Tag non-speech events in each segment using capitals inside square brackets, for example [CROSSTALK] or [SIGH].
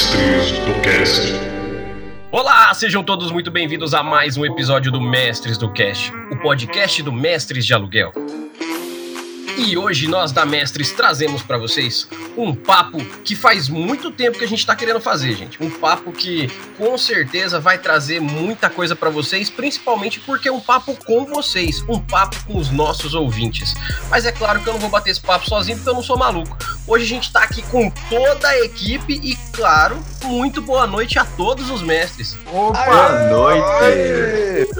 Mestres do Cast. Olá, sejam todos muito bem-vindos a mais um episódio do Mestres do Cast, o podcast do Mestres de Aluguel. E hoje nós da Mestres trazemos para vocês um papo que faz muito tempo que a gente está querendo fazer, gente. Um papo que com certeza vai trazer muita coisa para vocês, principalmente porque é um papo com vocês, um papo com os nossos ouvintes. Mas é claro que eu não vou bater esse papo sozinho porque eu não sou maluco. Hoje a gente está aqui com toda a equipe e, claro, muito boa noite a todos os mestres. Opa! Boa noite!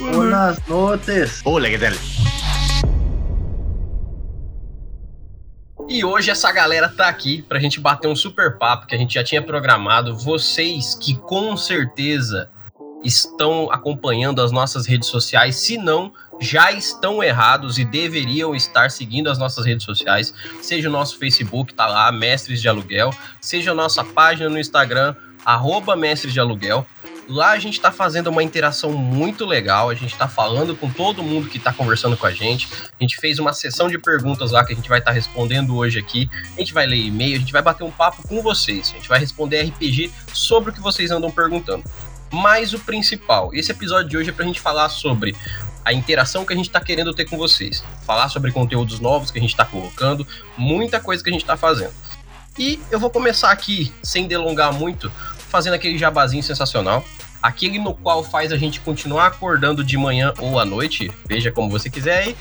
Buenas noches! Hola, que tal? E hoje essa galera tá aqui pra gente bater um super papo que a gente já tinha programado. Vocês que com certeza estão acompanhando as nossas redes sociais, se não, já estão errados e deveriam estar seguindo as nossas redes sociais, seja o nosso Facebook, tá lá, Mestres de Aluguel, seja a nossa página no Instagram, arroba Mestres de Aluguel. Lá a gente está fazendo uma interação muito legal, a gente está falando com todo mundo que está conversando com a gente. A gente fez uma sessão de perguntas lá que a gente vai estar tá respondendo hoje aqui. A gente vai ler e-mail, a gente vai bater um papo com vocês. A gente vai responder RPG sobre o que vocês andam perguntando. Mas o principal, esse episódio de hoje é para a gente falar sobre a interação que a gente está querendo ter com vocês, falar sobre conteúdos novos que a gente está colocando, muita coisa que a gente está fazendo. E eu vou começar aqui, sem delongar muito, fazendo aquele jabazinho sensacional. Aquele no qual faz a gente continuar acordando de manhã ou à noite, veja como você quiser aí,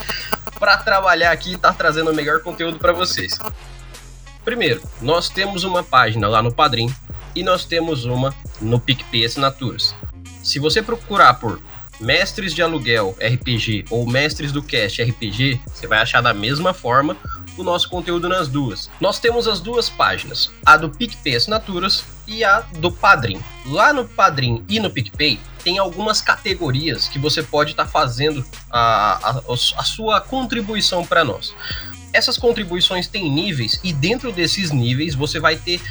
para trabalhar aqui e estar tá trazendo o melhor conteúdo para vocês. Primeiro, nós temos uma página lá no Padrim e nós temos uma no PicPay Assinaturas. Se você procurar por Mestres de Aluguel RPG ou Mestres do Cast RPG, você vai achar da mesma forma o nosso conteúdo nas duas. Nós temos as duas páginas, a do PicPay Assinaturas e a do Padrim. Lá no Padrim e no PicPay tem algumas categorias que você pode estar tá fazendo a, a, a sua contribuição para nós. Essas contribuições têm níveis e dentro desses níveis você vai ter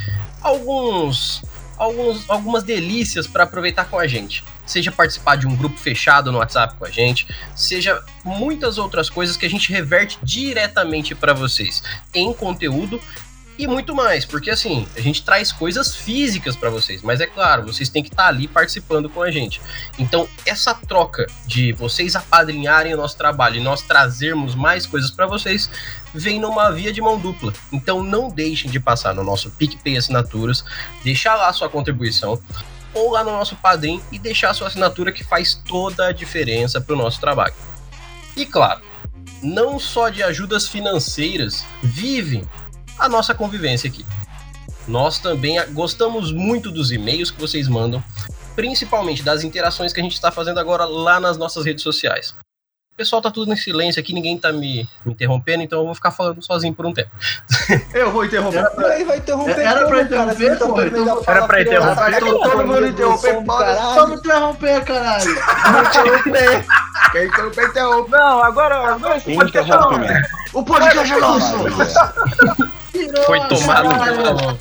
alguns, alguns algumas delícias para aproveitar com a gente seja participar de um grupo fechado no WhatsApp com a gente, seja muitas outras coisas que a gente reverte diretamente para vocês em conteúdo e muito mais, porque assim, a gente traz coisas físicas para vocês, mas é claro, vocês têm que estar tá ali participando com a gente. Então, essa troca de vocês apadrinharem o nosso trabalho e nós trazermos mais coisas para vocês vem numa via de mão dupla. Então, não deixem de passar no nosso PicPay Assinaturas, deixar lá sua contribuição ou lá no nosso Padrim e deixar sua assinatura que faz toda a diferença para o nosso trabalho. E claro, não só de ajudas financeiras vivem a nossa convivência aqui. Nós também gostamos muito dos e-mails que vocês mandam, principalmente das interações que a gente está fazendo agora lá nas nossas redes sociais pessoal tá tudo em silêncio aqui, ninguém tá me, me interrompendo, então eu vou ficar falando sozinho por um tempo. [LAUGHS] Eu vou interromper. Era, vai interromper. Era pra interromper, pô. Então, era pra interromper. Todo, todo mundo interromper, Só me interromper, caralho. Não interromper. Quem interromper, interrompe. Não, agora, agora o podcast é nosso. O podcast é nosso. Foi tomado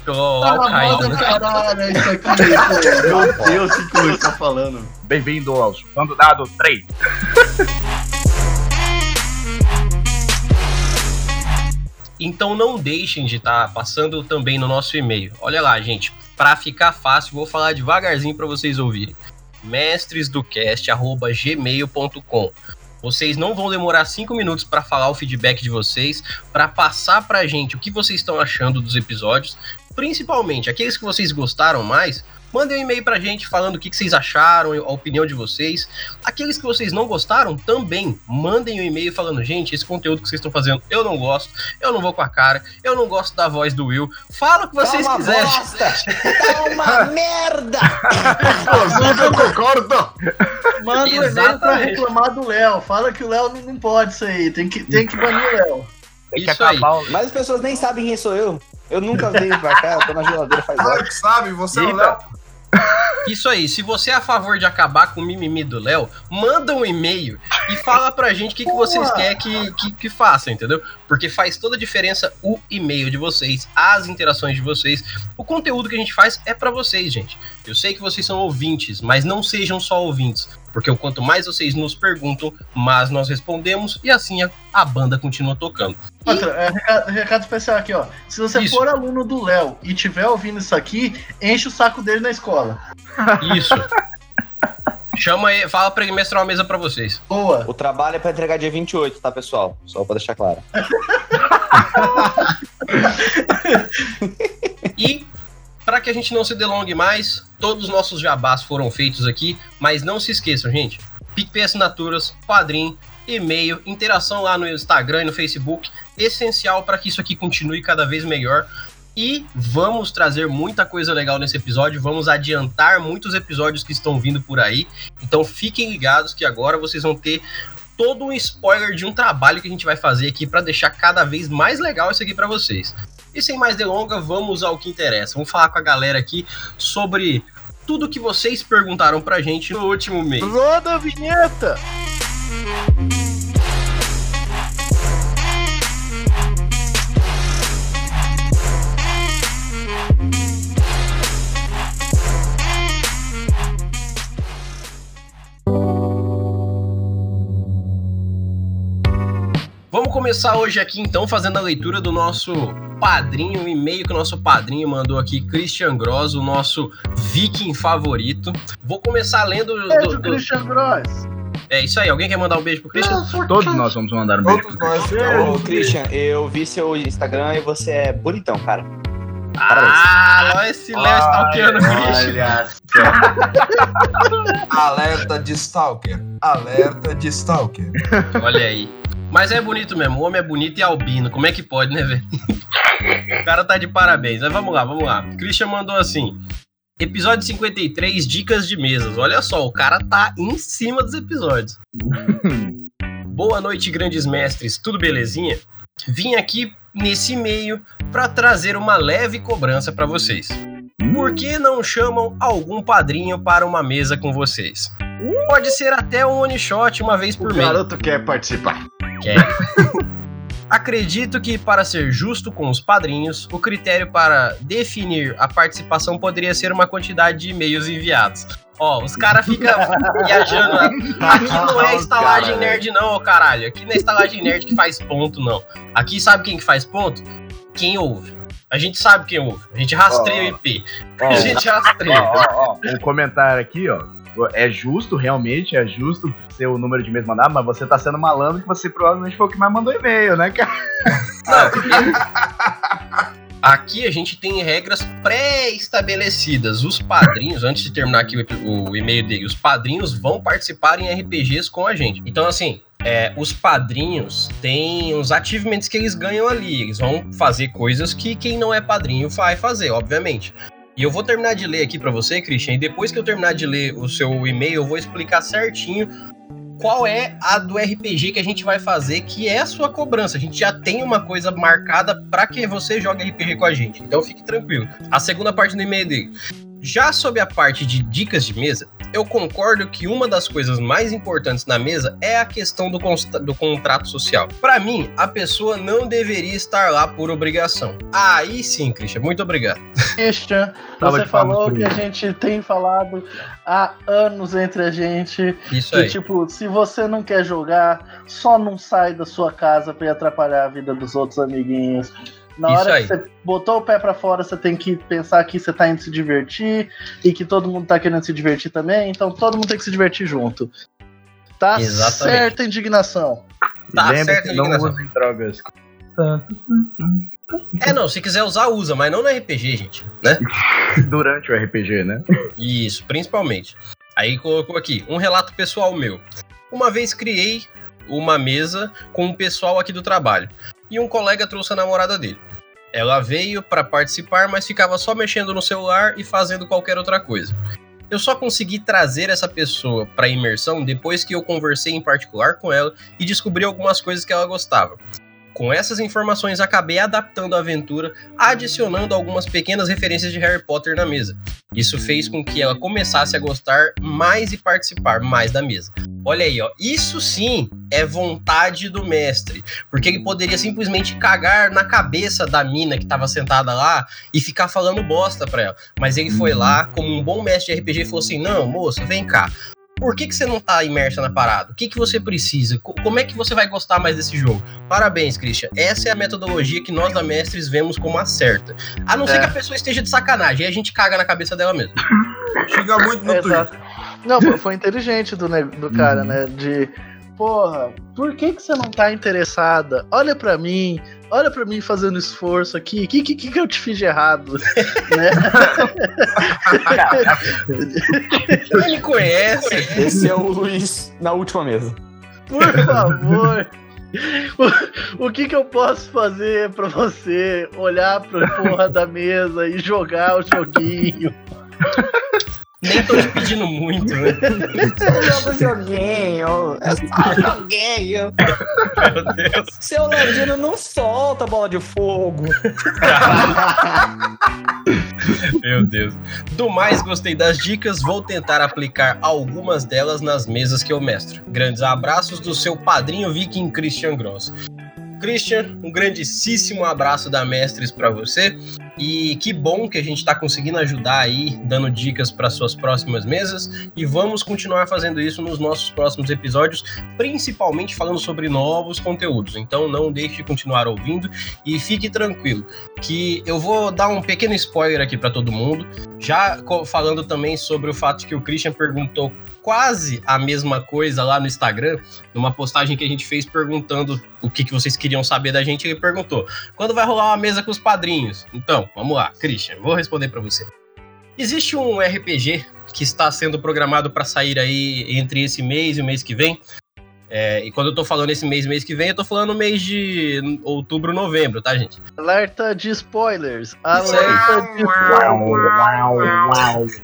pelo, Al-Qaeda, né? Caralho, isso aqui, Meu Deus, o que você tá falando? Bem-vindo ao Chupando Dado 3. [LAUGHS] Então não deixem de estar tá passando também no nosso e-mail. Olha lá, gente, para ficar fácil, vou falar devagarzinho para vocês ouvirem. mestresdocast@gmail.com. Vocês não vão demorar cinco minutos para falar o feedback de vocês, para passar para a gente o que vocês estão achando dos episódios, principalmente aqueles que vocês gostaram mais Mandem um e-mail pra gente falando o que, vocês acharam, a opinião de vocês. Aqueles que vocês não gostaram, também mandem um e-mail falando, gente, esse conteúdo que vocês estão fazendo, eu não gosto, eu não vou com a cara, eu não gosto da voz do Will. Fala o que vocês tá quiserem. Bosta. Tá uma [LAUGHS] merda! eu concordo! Manda um e-mail pra reclamar do Léo. Fala que o Léo não, não pode isso aí. Tem que, tem que banir o Léo. Isso aí. Mas as pessoas nem sabem quem sou eu. Eu nunca venho pra cá, eu tô na geladeira faz Claro que sabe, você é o Léo. Isso aí, se você é a favor de acabar com o mimimi do Léo, manda um e-mail e fala pra gente o que, que vocês querem que, que, que faça, entendeu? Porque faz toda a diferença o e-mail de vocês, as interações de vocês. O conteúdo que a gente faz é para vocês, gente. Eu sei que vocês são ouvintes, mas não sejam só ouvintes. Porque o quanto mais vocês nos perguntam, mais nós respondemos e assim a, a banda continua tocando. E... Outra, é, recado, recado, especial aqui, ó. Se você isso. for aluno do Léo e tiver ouvindo isso aqui, enche o saco dele na escola. Isso. [LAUGHS] Chama aí, fala pra ele mestrar uma mesa pra vocês. Boa. O trabalho é pra entregar dia 28, tá, pessoal? Só pra deixar claro. [LAUGHS] e para que a gente não se delongue mais, todos os nossos jabás foram feitos aqui, mas não se esqueçam, gente. PicPay Assinaturas, Padrim, e-mail, interação lá no Instagram e no Facebook, essencial para que isso aqui continue cada vez melhor. E vamos trazer muita coisa legal nesse episódio, vamos adiantar muitos episódios que estão vindo por aí. Então fiquem ligados que agora vocês vão ter todo um spoiler de um trabalho que a gente vai fazer aqui para deixar cada vez mais legal isso aqui para vocês. E sem mais delongas, vamos ao que interessa. Vamos falar com a galera aqui sobre tudo que vocês perguntaram pra gente no último mês. Roda a vinheta! Começar hoje aqui então fazendo a leitura do nosso padrinho, um e-mail que o nosso padrinho mandou aqui, Christian Gross, o nosso viking favorito. Vou começar lendo. Beijo, do, do... Christian Gross. É isso aí, alguém quer mandar um beijo pro Christian? Todos nós vamos mandar um beijo. Todos nós. Ô, Christian, eu vi seu Instagram e você é bonitão, cara. Ah, olha esse Léo stalkeando o Christian. Alerta de stalker. Alerta de stalker. Olha aí. Mas é bonito mesmo, o homem é bonito e albino. Como é que pode, né, velho? o cara tá de parabéns. Mas vamos lá, vamos lá. Christian mandou assim: Episódio 53, dicas de mesas. Olha só, o cara tá em cima dos episódios. [LAUGHS] Boa noite, grandes mestres. Tudo belezinha? Vim aqui nesse e-mail para trazer uma leve cobrança para vocês. Por que não chamam algum padrinho para uma mesa com vocês? Pode ser até um one shot uma vez por mês. O garoto quer participar. Quer. [LAUGHS] Acredito que, para ser justo com os padrinhos, o critério para definir a participação poderia ser uma quantidade de e-mails enviados. Ó, os caras ficam [LAUGHS] viajando. Aqui não é estalagem nerd, não, caralho. Aqui não é estalagem nerd que faz ponto, não. Aqui sabe quem que faz ponto? Quem ouve. A gente sabe quem ouve. A gente rastreia o IP. a gente rastreia. um comentário aqui, ó é justo, realmente, é justo ser o número de e-mails mas você tá sendo malandro que você provavelmente foi o que mais mandou e-mail, né, cara? [LAUGHS] Não, aqui a gente tem regras pré-estabelecidas. Os padrinhos, antes de terminar aqui o, e-mail dele, os padrinhos vão participar em RPGs com a gente. Então, assim, é, os padrinhos têm os achievements que eles ganham ali. Eles vão fazer coisas que quem não é padrinho vai fazer, obviamente. E eu vou terminar de ler aqui para você, Christian, e depois que eu terminar de ler o seu e-mail, eu vou explicar certinho qual é a do RPG que a gente vai fazer, que é a sua cobrança. A gente já tem uma coisa marcada para que você jogue RPG com a gente. Então fique tranquilo. A segunda parte do e-mail dele. Já sobre a parte de dicas de mesa, eu concordo que uma das coisas mais importantes na mesa é a questão do, do contrato social. Para mim, a pessoa não deveria estar lá por obrigação. Aí sim, Christian, muito obrigado. Christian, você falou que a gente tem falado há anos entre a gente. Isso que, aí. tipo, se você não quer jogar, só não sai da sua casa para atrapalhar a vida dos outros amiguinhos. Na Isso hora aí. que você botou o pé para fora, você tem que pensar que você tá indo se divertir e que todo mundo tá querendo se divertir também, então todo mundo tem que se divertir junto. Tá Exatamente. certa indignação. Tá Lembre certo, que não indignação. usem drogas. É, não, se quiser usar, usa, mas não no RPG, gente, né? [LAUGHS] Durante o RPG, né? Isso, principalmente. Aí colocou aqui, um relato pessoal meu. Uma vez criei uma mesa com um pessoal aqui do trabalho e um colega trouxe a namorada dele. Ela veio para participar, mas ficava só mexendo no celular e fazendo qualquer outra coisa. Eu só consegui trazer essa pessoa para imersão depois que eu conversei em particular com ela e descobri algumas coisas que ela gostava. Com essas informações, acabei adaptando a aventura, adicionando algumas pequenas referências de Harry Potter na mesa. Isso fez com que ela começasse a gostar mais e participar mais da mesa. Olha aí, ó. Isso sim é vontade do mestre. Porque ele poderia simplesmente cagar na cabeça da mina que estava sentada lá e ficar falando bosta pra ela. Mas ele foi lá, como um bom mestre de RPG, e falou assim: Não, moça, vem cá. Por que, que você não tá imersa na parada? O que, que você precisa? Como é que você vai gostar mais desse jogo? Parabéns, Christian. Essa é a metodologia que nós da Mestres vemos como a certa. A não é. ser que a pessoa esteja de sacanagem, aí a gente caga na cabeça dela mesmo. Chega muito no é, Twitter. Não, foi inteligente do, do cara, uhum. né? De porra, por que, que você não tá interessada? Olha para mim, olha para mim fazendo esforço aqui. O que, que, que eu te fiz de errado? [LAUGHS] né? Ele conhece. Esse é o Luiz na última mesa. Por favor. O, o, que que eu posso fazer para você olhar pra porra da mesa e jogar o joguinho? Nem tô te pedindo muito, né? Jogo joguinho. É só joguinho. Meu Deus. Seu Ladino não solta bola de fogo. Meu Deus. Do mais, gostei das dicas. Vou tentar aplicar algumas delas nas mesas que eu mestro. Grandes abraços do seu padrinho Viking Christian Gross. Christian, um grandíssimo abraço da Mestres para você. E que bom que a gente está conseguindo ajudar aí, dando dicas para suas próximas mesas. E vamos continuar fazendo isso nos nossos próximos episódios, principalmente falando sobre novos conteúdos. Então não deixe de continuar ouvindo e fique tranquilo, que eu vou dar um pequeno spoiler aqui para todo mundo, já falando também sobre o fato que o Christian perguntou quase a mesma coisa lá no Instagram, numa postagem que a gente fez perguntando o que, que vocês queriam saber da gente. Ele perguntou: quando vai rolar uma mesa com os padrinhos? Então, vamos lá, Christian, vou responder para você. Existe um RPG que está sendo programado para sair aí entre esse mês e o mês que vem. É, e quando eu tô falando esse mês, mês que vem, eu tô falando mês de outubro, novembro, tá, gente? Alerta de spoilers. Alerta de spoilers.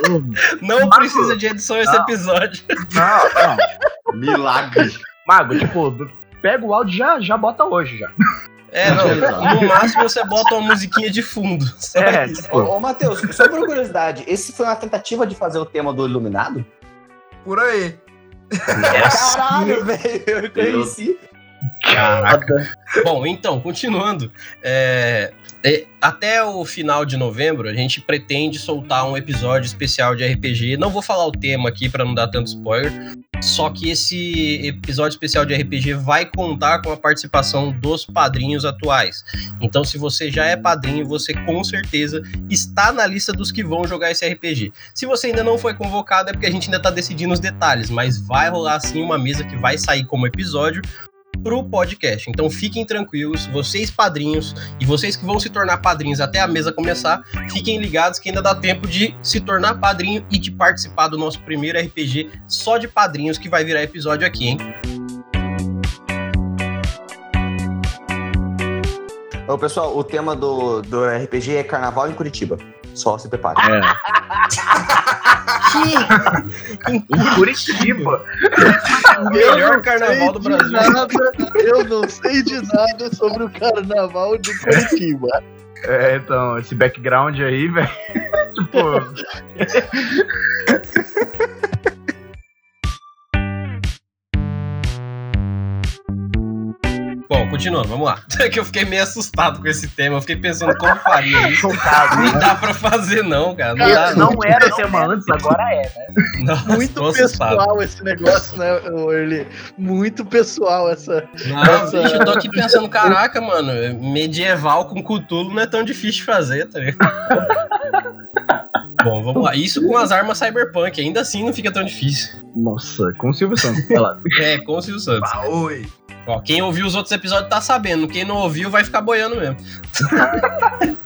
[LAUGHS] Não precisa de edição esse não. episódio. Não, não. [LAUGHS] Milagre. Mago, tipo, pega o áudio e já, já bota hoje já. É, não. No máximo você bota uma musiquinha de fundo. [LAUGHS] É, tipo... Ô, ô Matheus, só por curiosidade, esse foi uma tentativa de fazer o tema do Iluminado? Por aí. Nossa. Caralho, velho, eu conheci. Caraca. Bom, então, continuando. É, é, até o final de novembro, a gente pretende soltar um episódio especial de RPG. Não vou falar o tema aqui para não dar tanto spoiler. Só que esse episódio especial de RPG vai contar com a participação dos padrinhos atuais. Então, se você já é padrinho, você com certeza está na lista dos que vão jogar esse RPG. Se você ainda não foi convocado, é porque a gente ainda está decidindo os detalhes, mas vai rolar sim uma mesa que vai sair como episódio pro podcast. Então fiquem tranquilos, vocês padrinhos e vocês que vão se tornar padrinhos até a mesa começar, fiquem ligados que ainda dá tempo de se tornar padrinho e de participar do nosso primeiro RPG só de padrinhos que vai virar episódio aqui, hein? Ô, pessoal, o tema do, do RPG é Carnaval em Curitiba. Só se prepare. É. [LAUGHS] em Curitiba. O melhor carnaval do Brasil. Nada, eu não sei de nada sobre o carnaval de Curitiba. É, então, esse background aí, velho. [LAUGHS] tipo. Continuando, vamos lá. [LAUGHS] É que eu fiquei meio assustado com esse tema. Eu fiquei pensando como faria [LAUGHS] isso. não né? dá pra fazer, não, cara. Não, dá, não. não era o tema antes, agora é, né? Nossa, Muito pessoal esse negócio, né, Early? Muito pessoal essa. Não, essa... Bicho, eu tô aqui pensando, caraca, mano, medieval com Cthulhu não é tão difícil de fazer, tá ligado? [LAUGHS] Bom, vamos lá. Isso com as armas cyberpunk, ainda assim não fica tão difícil. Nossa, com o Silvio Santos. [LAUGHS] é, com o Silvio Santos. Ah, oi. Ó, quem ouviu os outros episódios tá sabendo, quem não ouviu vai ficar boiando mesmo. [LAUGHS]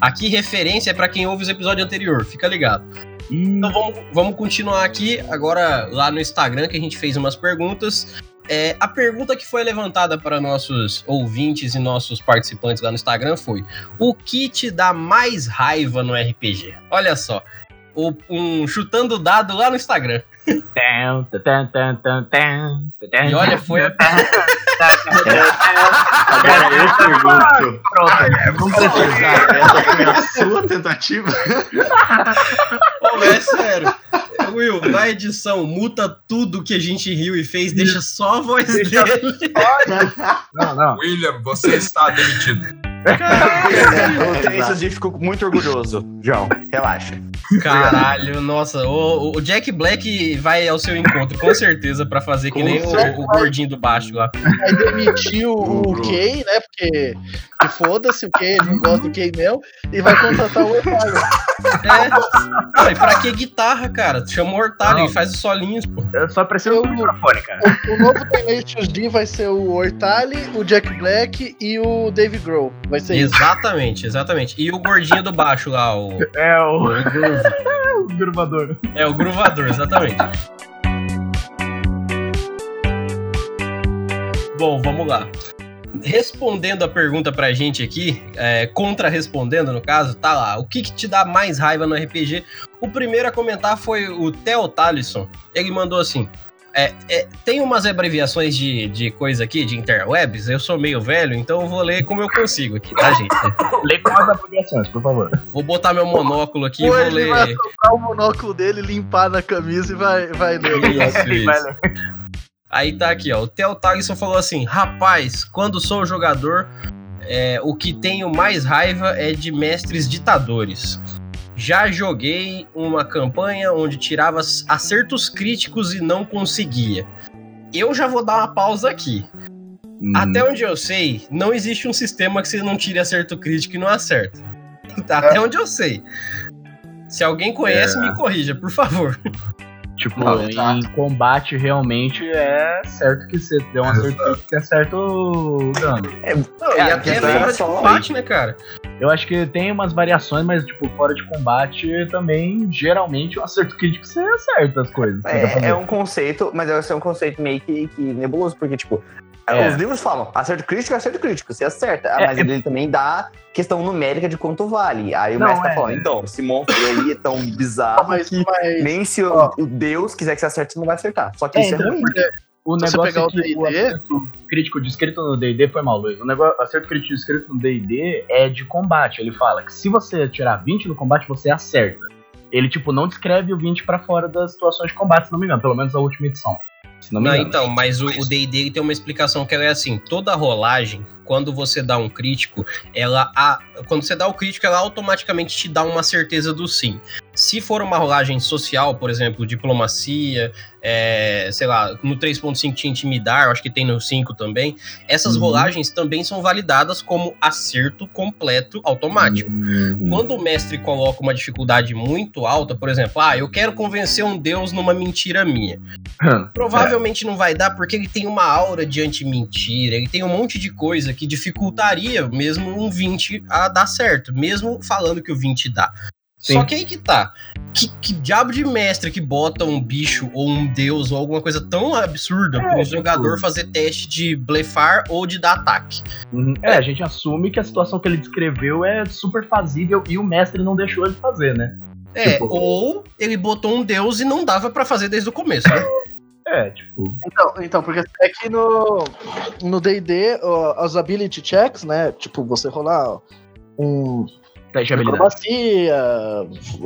aqui referência é para quem ouve os episódios anteriores, fica ligado. Então vamos, vamos continuar aqui agora lá no Instagram que a gente fez umas perguntas. É, a pergunta que foi levantada para nossos ouvintes e nossos participantes lá no Instagram foi: o que te dá mais raiva no RPG? Olha só, um chutando dado lá no Instagram. E olha, foi a. Agora eu pergunto. Pronto, vamos precisar. Essa foi a sua tentativa? Ô, é sério. Will, na edição, muta tudo que a gente riu e fez, deixa só a voz dele. Não, não. William, você está demitido. O texto de ficou muito orgulhoso, João. Relaxa. Caralho, nossa, o, o Jack Black vai ao seu encontro, com certeza, pra fazer que nem o, o gordinho do baixo lá. Aí demitiu o. Kay, né? Porque que foda-se o Kay, ele não gosta do Kay mesmo, e vai contratar o Otávio. É. E pra que guitarra, cara? Chama o Hortalho Não. e faz os solinhos, pô. Eu só preciso Eu- do microfone, cara. O, o novo Tenacious D vai ser o Hortali, o Jack Black e o Dave Grohl. Vai ser isso. Exatamente, exatamente. E o gordinho do baixo lá, o, [LAUGHS] É o [LAUGHS] o, o gravador. É, o gruvador, exatamente. Bom, vamos lá. Respondendo a pergunta pra gente aqui, é, contra-respondendo no caso, tá lá. O que, que te dá mais raiva no RPG? O primeiro a comentar foi o Theo Talisson. Ele mandou assim: é, é, tem umas abreviações de, de coisa aqui, de interwebs. Eu sou meio velho, então eu vou ler como eu consigo aqui, tá, gente? [LAUGHS] Lê com as abreviações, por favor. Vou botar meu monóculo aqui e Ou vou ele vai ler. soltar o monóculo dele, limpar na camisa e vai, vai ler. Isso, isso. vai ler. Aí tá aqui, ó. O Theo Tagson falou assim: rapaz, quando sou jogador, é, o que tenho mais raiva é de mestres ditadores. Já joguei uma campanha onde tirava acertos críticos e não conseguia. Eu já vou dar uma pausa aqui. Hum. Até onde eu sei, não existe um sistema que você não tire acerto crítico e não acerta. [LAUGHS] Até onde eu sei. Se alguém conhece, É. me corrija, por favor. Tipo, Não, em exato. combate realmente é certo que você deu um acerto crítico que acerta o dano. Não, e É, até questão fora é de combate, né, cara? Eu acho que tem umas variações, mas, tipo, fora de combate também, geralmente, o acerto crítico você acerta as coisas. É, é um conceito, mas esse é um conceito meio que, que nebuloso, porque, tipo, É. os livros falam acerto crítico é acerto crítico, você acerta, É, mas é- ele também dá questão numérica de quanto vale. Aí o Não, mestre tá é. falando, então, esse monstro aí é tão bizarro Mas, que mas nem se o, o Deus quiser que você acerte, você não vai acertar. Só que É, isso então, é ruim. O Se você negócio pegar é o que o acerto crítico descrito no D&D foi mal, Luiz. O negócio, acerto crítico descrito no D&D é de combate. Ele fala que se você tirar 20 no combate, você acerta. Ele, tipo, não descreve o 20 pra fora das situações de combate, se não me engano. Pelo menos a última edição. Não então, mas o D&D tem uma explicação que ela é assim, toda rolagem, quando você dá um crítico, ela a, quando você dá o crítico, ela automaticamente te dá uma certeza do sim. Se for uma rolagem social, por exemplo, diplomacia, é, sei lá, no 3.5 tinha intimidar, acho que tem no 5 também, essas Uhum. rolagens também são validadas como acerto completo automático. Hum. Quando o mestre coloca uma dificuldade muito alta, por exemplo, ah, eu quero convencer um deus numa mentira minha. Provavelmente não vai dar porque ele tem uma aura de anti-mentira, ele tem um monte de coisa que dificultaria mesmo um 20 a dar certo, mesmo falando que o 20 dá. Sim. Só que aí que tá. Que, que diabo de mestre que bota um bicho ou um deus ou alguma coisa tão absurda para um tipo- jogador fazer teste de blefar ou de dar ataque? Uhum. É, a gente assume que a situação que ele descreveu é super fazível e o mestre não deixou ele fazer, né? É, Tipo- ou ele botou um deus e não dava pra fazer desde o começo, né? [LAUGHS] É, tipo. Então, então, porque é que no no D&D, as ability checks, né? Tipo, você rolar um Teste de habilidade. acrobacia,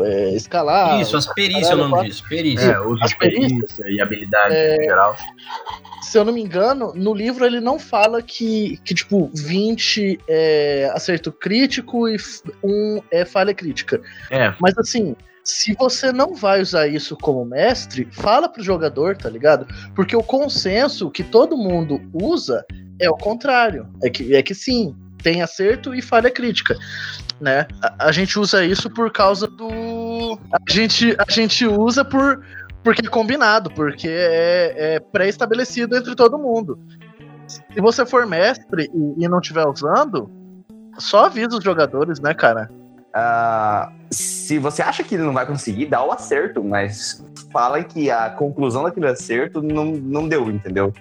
é, escalar. Isso, as perícias é o nome disso, perícia. É, uso As de perícia e habilidade em geral. Se eu não me engano, no livro ele não fala que, que tipo, 20 é acerto crítico e 1 é falha crítica. É, Mas assim, se você não vai usar isso como mestre, fala pro jogador, tá ligado? Porque o consenso que todo mundo usa é o contrário. É que, é que sim, tem acerto e falha crítica. Né? A, a gente usa isso por causa do. A gente, a gente usa por. Porque é combinado, porque é, é pré-estabelecido entre todo mundo. Se você for mestre e, e não estiver usando, só avisa os jogadores, né, cara? Ah, se você acha que ele não vai conseguir, dá o acerto, mas fala que a conclusão daquele acerto não, não deu, entendeu?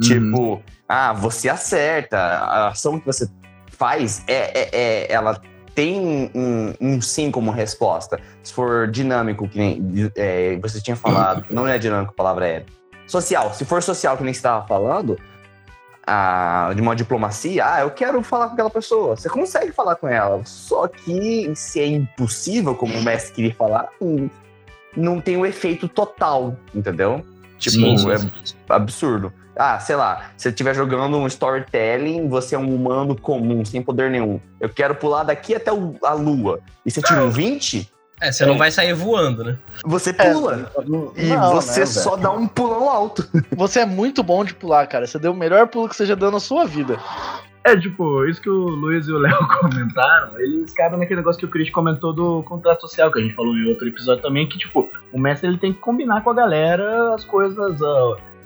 Uhum. Tipo, ah, você acerta, a ação que você faz, é, é, é- ela tem um, um sim como resposta. Se for dinâmico, que nem é, você tinha falado, não é dinâmico, a palavra é social. Se for social, que nem você estava falando, ah, de uma diplomacia, ah, eu quero falar com aquela pessoa. Você consegue falar com ela, só que se é impossível, como o mestre queria falar, hum, não tem o efeito total, entendeu? Tipo, Sim, sim, é sim. absurdo. Ah, sei lá, se você estiver jogando um storytelling, você é um humano comum, sem poder nenhum. Eu quero pular daqui até a lua. E você tira um 20, É, você não vai sair voando, né? você pula. E Não, você né, só dá um pulão alto. [LAUGHS] Você é muito bom de pular, cara. Você deu o melhor pulo que você já deu na sua vida. É, tipo, isso que o Luiz e o Léo [LAUGHS] comentaram, eles cabem naquele negócio que o Chris comentou do contrato social, que a gente falou em outro episódio também, que, tipo, o mestre ele tem que combinar com a galera as coisas,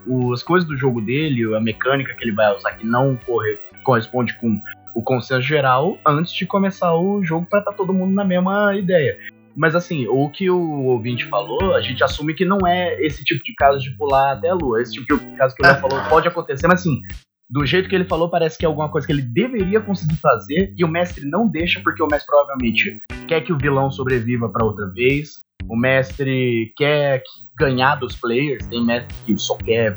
o- as coisas do jogo dele, a mecânica que ele vai usar que não corre- corresponde com o consenso geral antes de começar o jogo pra estar todo mundo na mesma ideia. Mas assim, o que o ouvinte falou, a gente assume que não é esse tipo de caso de pular até a lua. Esse tipo de caso que o Léo falou [LAUGHS] pode acontecer, mas assim, do jeito que ele falou, parece que é alguma coisa que ele deveria conseguir fazer e o mestre não deixa, porque o mestre provavelmente quer que o vilão sobreviva pra outra vez. O mestre quer que- ganhar dos players, tem mestre que só quer.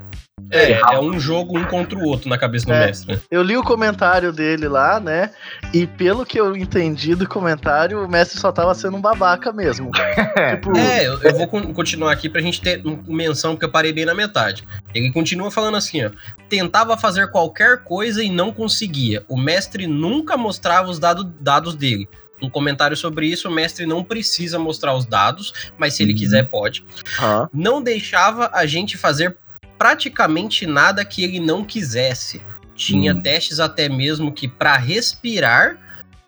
É, é um jogo um contra o outro na cabeça do É. mestre, né? Eu li o comentário dele lá, né? E pelo que eu entendi do comentário, o mestre só tava sendo um babaca mesmo. [LAUGHS] tipo, É, eu, eu vou con- continuar aqui pra gente ter menção, porque eu parei bem na metade. Ele continua falando assim, ó. Tentava fazer qualquer coisa e não conseguia. O mestre nunca mostrava os dado- dados dele. Um comentário sobre isso, o mestre não precisa mostrar os dados, mas se ele Uhum. quiser, pode. aham. Não deixava a gente fazer praticamente nada que ele não quisesse. Tinha Hum. testes até mesmo que pra respirar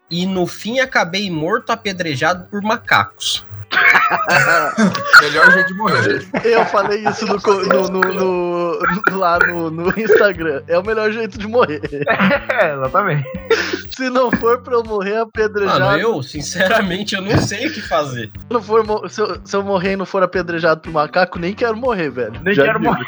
e no fim acabei morto apedrejado por macacos. [LAUGHS] Melhor jeito de morrer. Eu falei isso no, no- no- no- lá no, no Instagram. É o melhor jeito de morrer. É, exatamente. Se não for pra eu morrer apedrejado, Mano, eu, sinceramente, eu não sei o que fazer. não for mo- se, eu, se eu morrer e não for apedrejado por macaco, nem quero morrer, velho. Nem Já quero digo. morrer.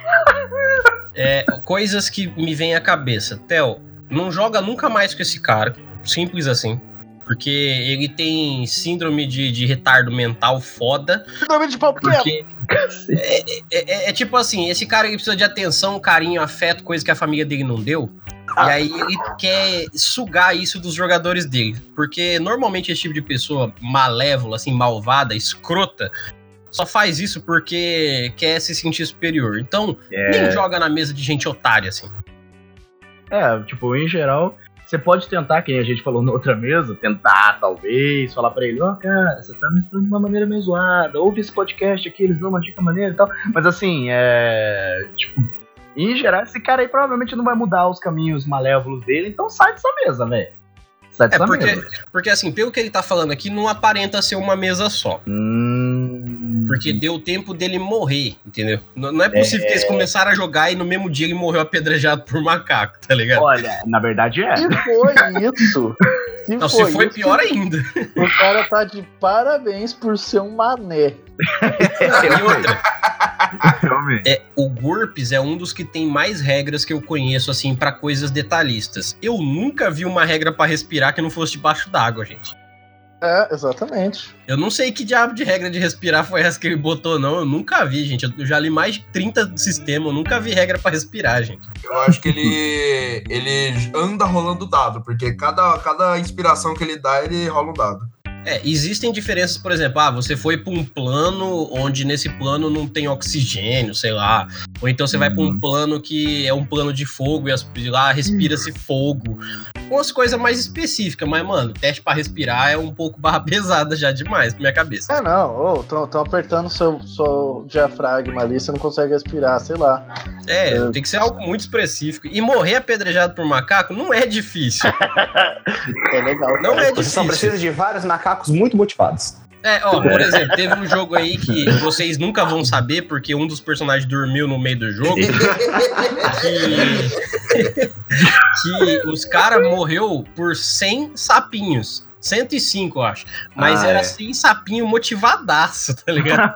É, coisas que me vêm à cabeça. Theo, não joga nunca mais com esse cara. Simples assim. Porque ele tem síndrome de, de retardo mental foda. Síndrome de pau pequeno. Porque é, é- é- é tipo assim, esse cara ele precisa de atenção, carinho, afeto, coisa que a família dele não deu. E aí ele quer sugar isso dos jogadores dele. Porque normalmente esse tipo de pessoa malévola, assim, malvada, escrota, só faz isso porque quer se sentir superior. Então, nem joga na mesa de gente otária, assim. É, tipo, em geral, você pode tentar, quem a gente falou na outra mesa, tentar, talvez, falar pra ele, ó, cara, você tá me falando de uma maneira meio zoada, ouve esse podcast aqui, eles dão uma dica maneira e tal. Mas assim, é. Tipo, em geral, esse cara aí provavelmente não vai mudar os caminhos malévolos dele, então sai dessa mesa, velho. Sai É, dessa porque, mesa. porque assim, pelo que ele tá falando aqui, não aparenta ser uma mesa só. Hum... Porque deu tempo dele morrer, entendeu? Não, não é possível que eles começaram a jogar e no mesmo dia ele morreu apedrejado por macaco, tá ligado? Olha, na verdade é. [LAUGHS] Se foi isso. Se Não, foi, se foi isso, pior ainda. O cara tá de parabéns por ser um mané. E outra, Realmente. é, o GURPS é um dos que tem mais regras que eu conheço, assim, pra coisas detalhistas. Eu nunca vi uma regra pra respirar que não fosse debaixo d'água, gente. É, exatamente. Eu não sei que diabo de regra de respirar foi essa que ele botou, não. Eu nunca vi, gente. Eu já li mais de 30 sistemas, eu nunca vi regra pra respirar, gente. Eu acho que ele, ele anda rolando dado, porque cada, cada inspiração que ele dá, ele rola um dado. É, existem diferenças, por exemplo, ah, você foi pra um plano onde nesse plano não tem oxigênio, sei lá. Ou então você vai pra um Uhum. plano que é um plano de fogo e as- e lá respira-se fogo. Umas coisas mais específicas, mas, mano, teste pra respirar é um pouco [LAUGHS] barra pesada já demais pra minha cabeça. É, não, ô, tão, tão apertando seu, seu diafragma ali, você não consegue respirar, sei lá. É, tem que ser algo muito específico. E morrer apedrejado por macaco não é difícil. [LAUGHS] É legal. Não é Você só difícil. precisa de vários macacos muito motivados. É, ó, por exemplo, teve um jogo aí que vocês nunca vão saber porque um dos personagens dormiu no meio do jogo. que, que os caras morreu por 100 sapinhos. 105, eu acho. Mas Ah, era é. 100 sapinho motivadaço, tá ligado?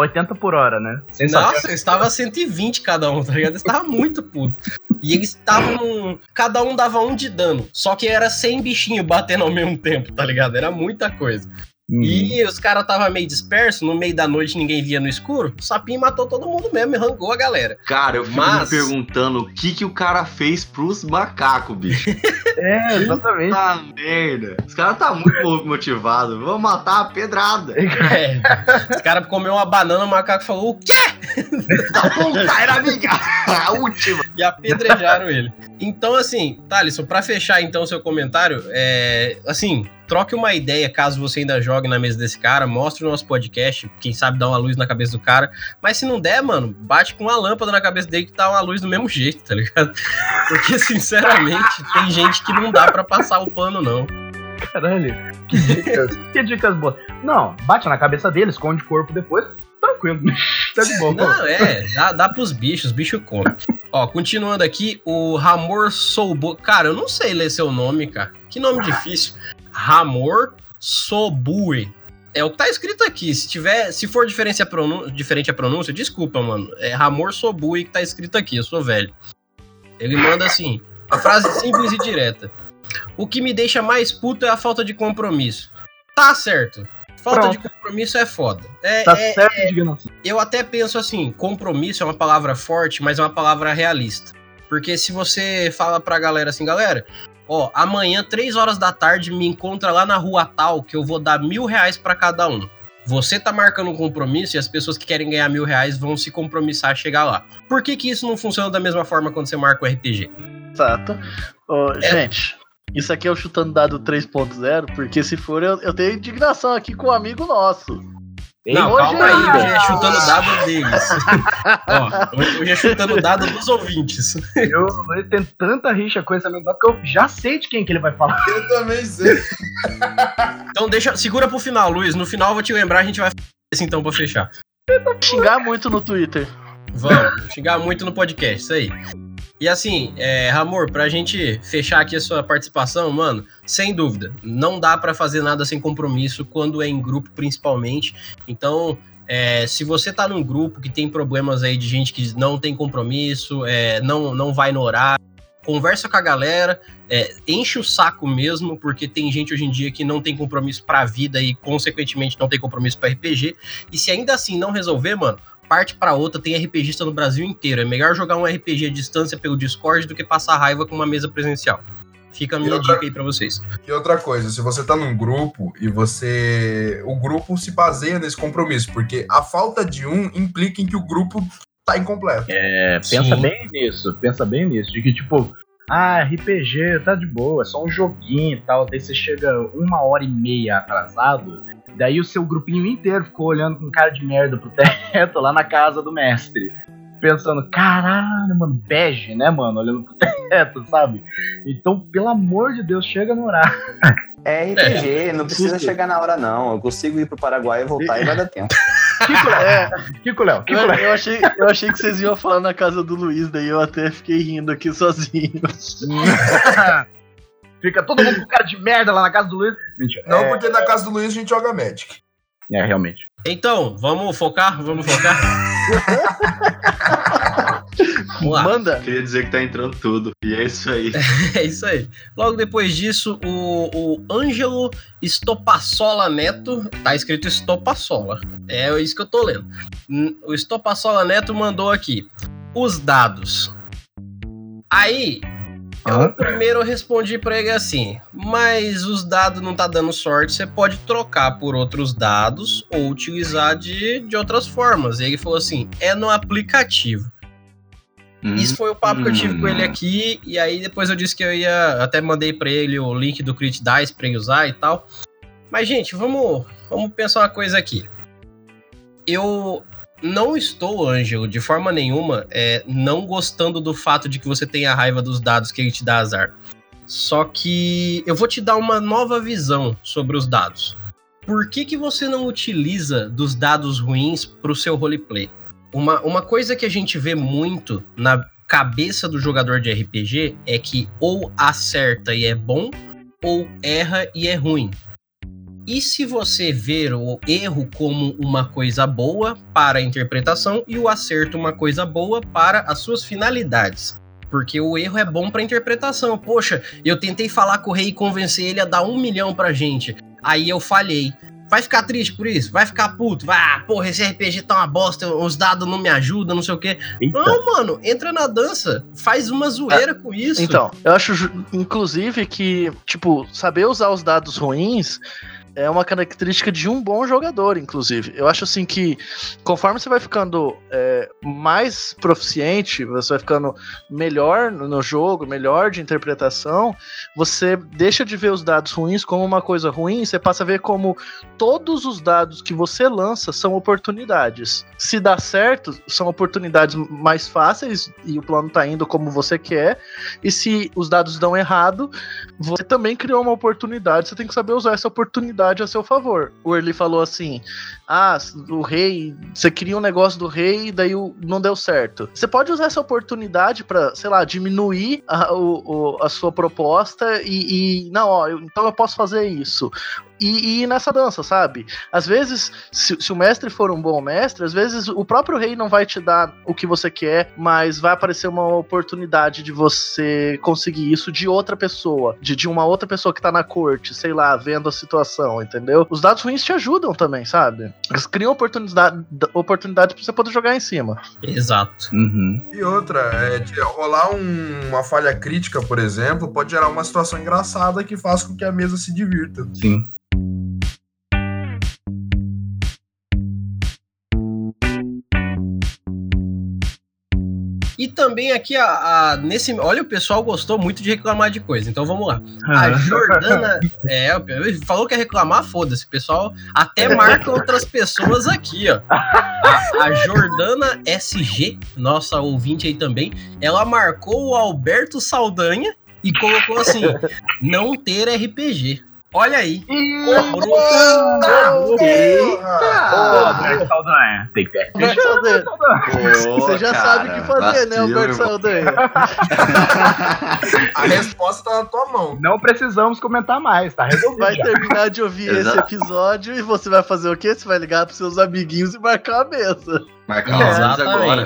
80 por hora, né? Sensacional. Nossa, estava 120 cada um, tá ligado? Estava muito puto. E eles estavam. Cada um dava um de dano. Só que era 100 bichinhos batendo ao mesmo tempo, tá ligado? Era muita coisa. Uhum. E os caras tava meio disperso, no meio da noite ninguém via no escuro. O sapinho matou todo mundo mesmo e rangou a galera. Cara, eu fico Mas- me perguntando o que, que o cara fez pros macacos, bicho. [LAUGHS] É, exatamente. Tá merda. Os caras tá muito motivados. Vamos matar a pedrada. É, os caras comeu uma banana, o macaco falou o quê? Tá bom, tá, era amiga. A última. E apedrejaram ele. Então, assim, Thalisson, pra fechar então seu comentário, é, assim, troque uma ideia caso você ainda jogue na mesa desse cara, mostre o nosso podcast, quem sabe dá uma luz na cabeça do cara. Mas se não der, mano, bate com uma lâmpada na cabeça dele que dá uma luz do mesmo jeito, tá ligado? [LAUGHS] Porque, sinceramente, tem gente que não dá pra passar o pano, não. Caralho. Que dicas, [LAUGHS] que dicas boas. Não, bate na cabeça dele, esconde o corpo depois. Tranquilo. [LAUGHS] tá de boa. Não, é, dá, dá pros bichos, os bichos comem. Ó, continuando aqui, o Ramor Soubo. Cara, eu não sei ler seu nome, cara. Que nome difícil. Ramor Sobue. É o que tá escrito aqui. Se tiver, se for diferente a, pronúncia, diferente a pronúncia, desculpa, mano. É Ramor Sobue que tá escrito aqui, eu sou velho. Ele manda assim, a frase simples e direta. O que me deixa mais puto é a falta de compromisso. Tá certo. Falta de compromisso é foda. É, Tá é- certo, indignação. eu até penso assim, compromisso é uma palavra forte, mas é uma palavra realista. Porque se você fala pra galera assim, galera, ó, amanhã, três horas da tarde, me encontra lá na rua tal, que eu vou dar mil reais pra cada um. Você tá marcando um compromisso e as pessoas que querem ganhar mil reais vão se compromissar a chegar lá. Por que, que isso não funciona da mesma forma quando você marca o RPG? Exato. Ô, Gente, isso aqui é o Chutando Dado 3.0, porque se for, eu, eu tenho indignação aqui com um amigo nosso. Não, calma aí, hoje é chutando dado deles. Ó, hoje é chutando dado dos ouvintes. Eu, eu tenho tanta rixa com esse amigo que eu já sei de quem que ele vai falar. Eu também sei. Então deixa, segura pro final, Luiz. No final eu vou te lembrar, a gente vai fazer isso então pra fechar. Xingar muito no Twitter. Vamos, xingar muito no podcast, isso aí. E assim, é, Ramor, pra gente fechar aqui a sua participação, mano, sem dúvida, não dá pra fazer nada sem compromisso quando é em grupo, principalmente. Então, é, se você tá num grupo que tem problemas aí de gente que não tem compromisso, é, não, não vai no horário, conversa com a galera, é, enche o saco mesmo, porque tem gente hoje em dia que não tem compromisso pra vida e, consequentemente, não tem compromisso pra RPG. E se ainda assim não resolver, mano, parte pra outra, tem RPGista no Brasil inteiro. É melhor jogar um RPG à distância pelo Discord do que passar raiva com uma mesa presencial. Fica a minha E outra- dica aí pra vocês. E outra coisa, se você tá num grupo e você. O grupo se baseia nesse compromisso, porque a falta de um implica em que o grupo tá incompleto. É, pensa Sim. bem nisso, pensa bem nisso. De que, tipo, ah, RPG tá de boa, é só um joguinho e tal. Daí você chega uma hora e meia atrasado, daí o seu grupinho inteiro ficou olhando com cara de merda pro teto lá na casa do mestre. Pensando, caralho, mano, bege, né, mano? Olhando pro teto, sabe? Então, pelo amor de Deus, chega no horário. É RPG, não precisa chegar na hora, não. Eu consigo ir pro Paraguai e voltar e vai dar tempo. Kiko, É, Kiko Léo, Kiko eu, Léo. eu achei, eu achei que vocês iam falar na casa do Luiz, daí eu até fiquei rindo aqui sozinho. [LAUGHS] Fica todo mundo com cara de merda lá na casa do Luiz. Mentira. Não, é, porque na casa do Luiz a gente joga Magic. é, realmente. Então, vamos focar? Vamos focar? [LAUGHS] vamos. Manda. Queria dizer que tá entrando tudo. E é isso aí. [LAUGHS] É isso aí. Logo depois disso, o, o Ângelo Estopassola Neto, tá escrito Estopassola. É isso que eu tô lendo. O Estopassola Neto mandou aqui os dados. Aí, eu primeiro respondi pra ele assim: mas os dados não tá dando sorte, você pode trocar por outros dados ou utilizar de, de outras formas. E ele falou assim: é no aplicativo. Isso foi o papo que eu tive com ele aqui, e aí depois eu disse que eu ia. Até mandei pra ele o link do Crit Dice pra ele usar e tal. Mas, gente, vamos, vamos pensar uma coisa aqui. Eu não estou, Ângelo, de forma nenhuma, é, não gostando do fato de que você tenha raiva dos dados que ele te dá azar. Só que eu vou te dar uma nova visão sobre os dados. Por que, que você não utiliza dos dados ruins pro seu roleplay? Uma, uma coisa que a gente vê muito na cabeça do jogador de RPG é que ou acerta e é bom, ou erra e é ruim. E se você ver o erro como uma coisa boa para a interpretação e o acerto uma coisa boa para as suas finalidades? Porque o erro é bom para interpretação. Poxa, eu tentei falar com o rei e convencer ele a dar um milhão pra gente. Aí eu falhei. vai ficar triste por isso, vai ficar puto, vai, ah, porra, esse RPG tá uma bosta, os dados não me ajudam, não sei o quê. Eita. Não, mano, entra na dança, faz uma zoeira com isso. Então, eu acho, inclusive, que, tipo, saber usar os dados ruins é uma característica de um bom jogador, inclusive. Eu acho assim que, conforme você vai ficando é, mais proficiente, você vai ficando melhor no jogo, melhor de interpretação, você deixa de ver os dados ruins como uma coisa ruim, você passa a ver como todos os dados que você lança são oportunidades. Se dá certo, são oportunidades mais fáceis e o plano tá indo como você quer. E se os dados dão errado, você também criou uma oportunidade, você tem que saber usar essa oportunidade a seu favor. O Early falou assim: ah, o rei, você cria um negócio do rei e daí não deu certo. Você pode usar essa oportunidade pra, sei lá, diminuir a, o- a sua proposta e, e não, ó, então eu posso fazer isso. E, e ir nessa dança, sabe? Às vezes, se, se o mestre for um bom mestre, às vezes o próprio rei não vai te dar o que você quer, mas vai aparecer uma oportunidade de você conseguir isso de outra pessoa, de, de uma outra pessoa que tá na corte, sei lá, vendo a situação, entendeu? Os dados ruins te ajudam também, sabe? Eles criam oportunidade, oportunidade pra você poder jogar em cima. Exato. Uhum. E outra, é, de rolar um- uma falha crítica, por exemplo, pode gerar uma situação engraçada que faz com que a mesa se divirta. Sim. E também aqui, a, a- nesse. Olha, o pessoal gostou muito de reclamar de coisa, então vamos lá. A Jordana. É, falou que ia reclamar, foda-se. O pessoal até marca outras pessoas aqui, ó. A, a Jordana SG, nossa ouvinte aí também, ela marcou o Alberto Saldanha e colocou assim: não ter RPG. Olha aí. Cobrou. Saldanha. Tem que ter. Você já sabe o que fazer, né, Alberto Saldanha? [LAUGHS] A resposta tá na tua mão. Não precisamos comentar mais, tá resolvido. Vai terminar de ouvir esse episódio e você vai fazer o quê? Você vai ligar pros seus amiguinhos e marcar a mesa. Marcar uma mesa agora.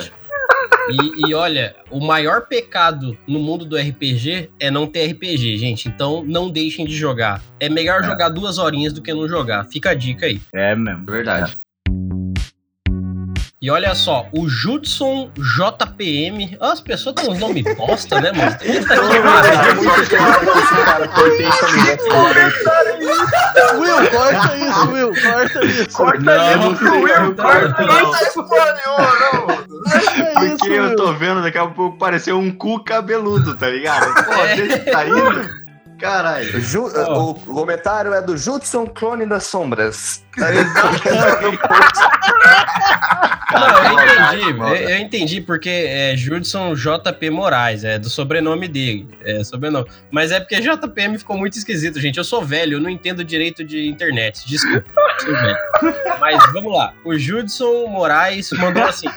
E, e olha, o maior pecado no mundo do RPG é não ter RPG, gente. Então não deixem de jogar. É melhor É. jogar duas horinhas do que não jogar. Fica a dica aí. É mesmo. Verdade. E olha só, o Judson JPM. Ah, As pessoas têm uns nomes bosta, né, mano? Puta que pariu. É muito claro que esse cara foi feito também. Will, corta isso, Will, corta isso. Corta Não, isso, Will, corta Não tá isso porra nenhuma, não. Corta isso, Porque eu Will. tô vendo daqui a pouco parecer um cu cabeludo, tá ligado? Pô, É. deixa tá indo. Caralho. Ju- Ó. O comentário é do Judson Clone das Sombras. [LAUGHS] Não, eu entendi. Eu, eu entendi porque é Judson JP Moraes, é do sobrenome dele. É sobrenome. Mas é porque JPM ficou muito esquisito, gente. Eu sou velho, eu não entendo direito de internet. Desculpa. Mas vamos lá. O Judson Moraes mandou assim.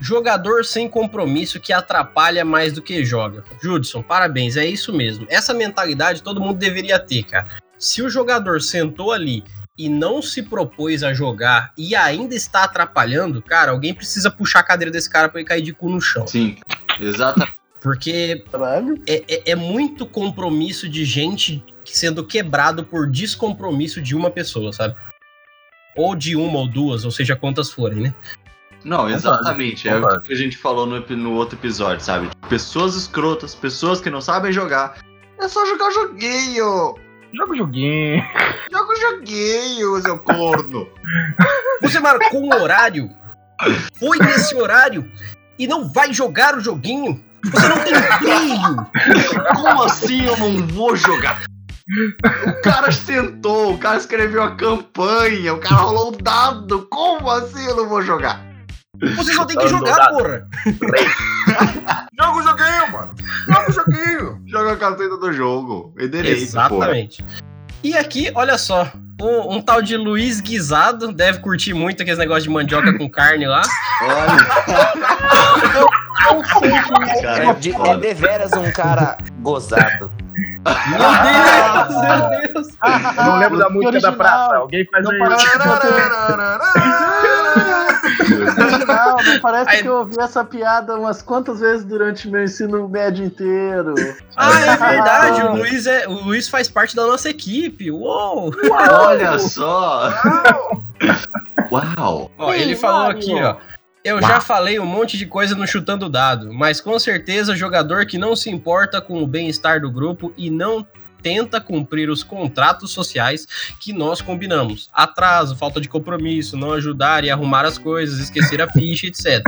Jogador sem compromisso que atrapalha mais do que joga. Judson, parabéns, é isso mesmo. Essa mentalidade todo mundo deveria ter, cara. Se o jogador sentou ali e não se propôs a jogar e ainda está atrapalhando, cara, alguém precisa puxar a cadeira desse cara pra ele cair de cu no chão. Sim, exatamente. Porque é, é- é muito compromisso de gente sendo quebrado por descompromisso de uma pessoa, sabe? Ou de uma ou duas, ou seja, quantas forem, né? Não, exatamente. É o concordo. que a gente falou no, no outro episódio, sabe? Pessoas escrotas, pessoas que não sabem jogar. É só jogar o joguinho. Joga o joguinho. Joga o joguinho, seu corno. Você marcou um horário, foi nesse horário e não vai jogar o joguinho? Você não tem brilho! Como assim eu não vou jogar? O cara sentou, o cara escreveu a campanha, o cara rolou o dado. Como assim eu não vou jogar? Você só tem que jogar, porra! [LAUGHS] Joga o joguinho, mano. Joga o joguinho. Joga a carteira do jogo. É direito, Exatamente. E aqui, olha só, um, um tal de Luiz Guisado, deve curtir muito aqueles negócios de mandioca com carne lá. Olha. É, de, é deveras um cara gozado. Meu Deus, meu Deus! Eu não lembro da música da praça. Alguém faz aí. Parece- Original, não parece Aí- que eu ouvi essa piada umas quantas vezes durante meu ensino médio inteiro. Ah, é verdade. Ah. O Luiz, é, o Luiz faz parte da nossa equipe. Uou! Olha só! Uau! Ó, Sim, ele falou Mario. aqui, ó. Eu já falei um monte de coisa no Chutando Dado, mas com certeza jogador que não se importa com o bem-estar do grupo e não tenta cumprir os contratos sociais que nós combinamos. Atraso, falta de compromisso, não ajudar e arrumar as coisas, esquecer a [LAUGHS] ficha, etc.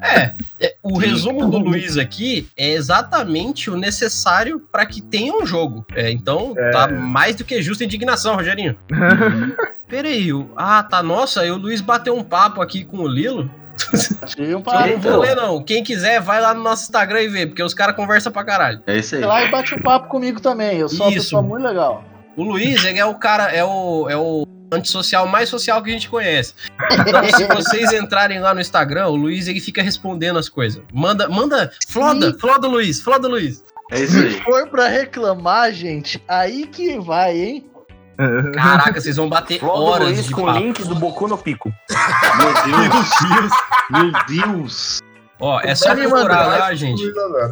É, é, o resumo do Luiz aqui é exatamente o necessário para que tenha um jogo. É, então, tá mais do que justa indignação, Rogerinho. [LAUGHS] Peraí, o... ah, tá, nossa, aí o Luiz bateu um papo aqui com o Lilo. Achei um papo. não vou ler, não. Quem quiser, vai lá no nosso Instagram e vê, porque os caras conversam pra caralho. É isso aí. Vai lá e bate um papo comigo também. Eu sou uma Isso. pessoa muito legal. O Luiz ele é o cara, é o, é o antissocial mais social que a gente conhece. Então, se [LAUGHS] vocês entrarem lá no Instagram, o Luiz ele fica respondendo as coisas. Manda, manda, floda, floda Luiz, floda Luiz. É isso Se aí. for pra reclamar, gente, aí que vai, hein? Caraca, vocês vão bater Flodo horas Luiz de com papo. links do Boku no Pico. Meu Deus! [LAUGHS] Meu Deus! Ó, é só me procurar mandar, lá, gente.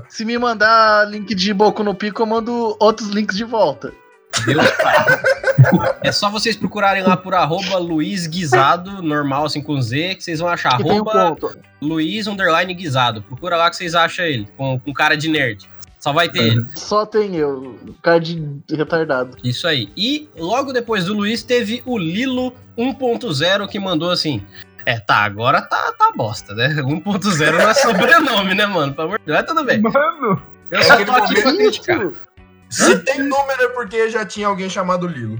Se me mandar link de Boku no Pico, eu mando outros links de volta. Deus, pai. É só vocês procurarem lá por arroba Luiz Guisado, normal, assim com Z, que vocês vão achar. Um Arroba ponto. Luiz Underline Guisado. Procura lá que vocês acham ele, com, com cara de nerd. Só vai ter ele. Só tem eu, cara de retardado. Isso aí. E logo depois do Luiz teve o Lilo 1.0 que mandou assim. É, tá, agora tá, tá bosta, né? [LAUGHS] 1.0 não é sobrenome, né, mano? Pelo amor de Deus, mas tudo bem. Mano, Eu só aquele tô aqui pra criticar. Se tem número é porque já tinha alguém chamado Lilo.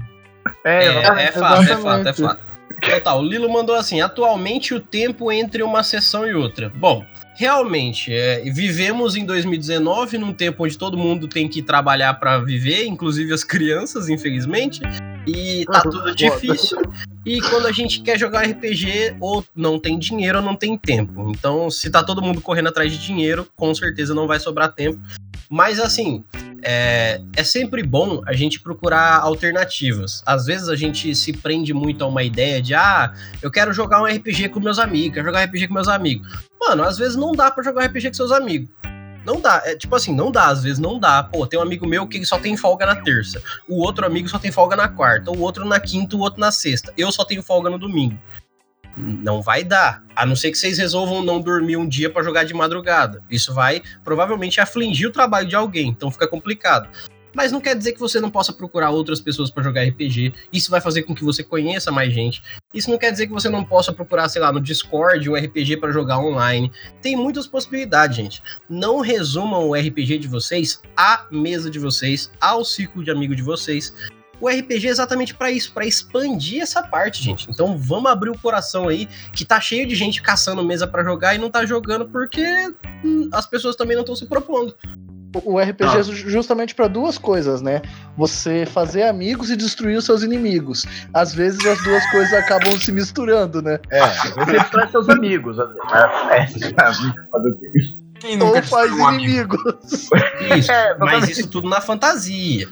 é, É, é fato, é fato, é fato. Então tá, o Lilo mandou assim: atualmente o tempo entre uma sessão e outra. Bom, realmente, é, vivemos em 2019, num tempo onde todo mundo tem que trabalhar pra viver, inclusive as crianças, infelizmente. E tá tudo Foda. difícil. E quando a gente quer jogar RPG, ou não tem dinheiro ou não tem tempo. Então, se tá todo mundo correndo atrás de dinheiro, com certeza não vai sobrar tempo. Mas assim, é, é sempre bom a gente procurar alternativas. Às vezes a gente se prende muito a uma ideia de, ah, eu quero jogar um RPG com meus amigos, quero jogar RPG com meus amigos. Mano, às vezes não dá pra jogar RPG com seus amigos. Não dá, é tipo assim, não dá, às vezes não dá. Pô, tem um amigo meu que só tem folga na terça, o outro amigo só tem folga na quarta, o outro na quinta, o outro na sexta. Eu só tenho folga no domingo. Não vai dar. A não ser que vocês resolvam não dormir um dia pra jogar de madrugada. Isso vai provavelmente afligir o trabalho de alguém, então fica complicado. Mas não quer dizer que você não possa procurar outras pessoas pra jogar RPG. Isso vai fazer com que você conheça mais gente. Isso não quer dizer que você não possa procurar, sei lá, no Discord um RPG pra jogar online. Tem muitas possibilidades, gente. Não resumam o RPG de vocês à mesa de vocês, ao círculo de amigos de vocês. O RPG é exatamente pra isso, pra expandir essa parte, gente. Então vamos abrir o coração aí, que tá cheio de gente caçando mesa pra jogar e não tá jogando porque hum, as pessoas também não estão se propondo. O RPG Ah. é ju- justamente pra duas coisas, né? Você fazer amigos e destruir os seus inimigos. Às vezes as duas coisas acabam se misturando, né? é, você destrói seus amigos. Quem nunca Ou faz um amigo? inimigos. Isso, [LAUGHS] É, mas isso tudo na fantasia.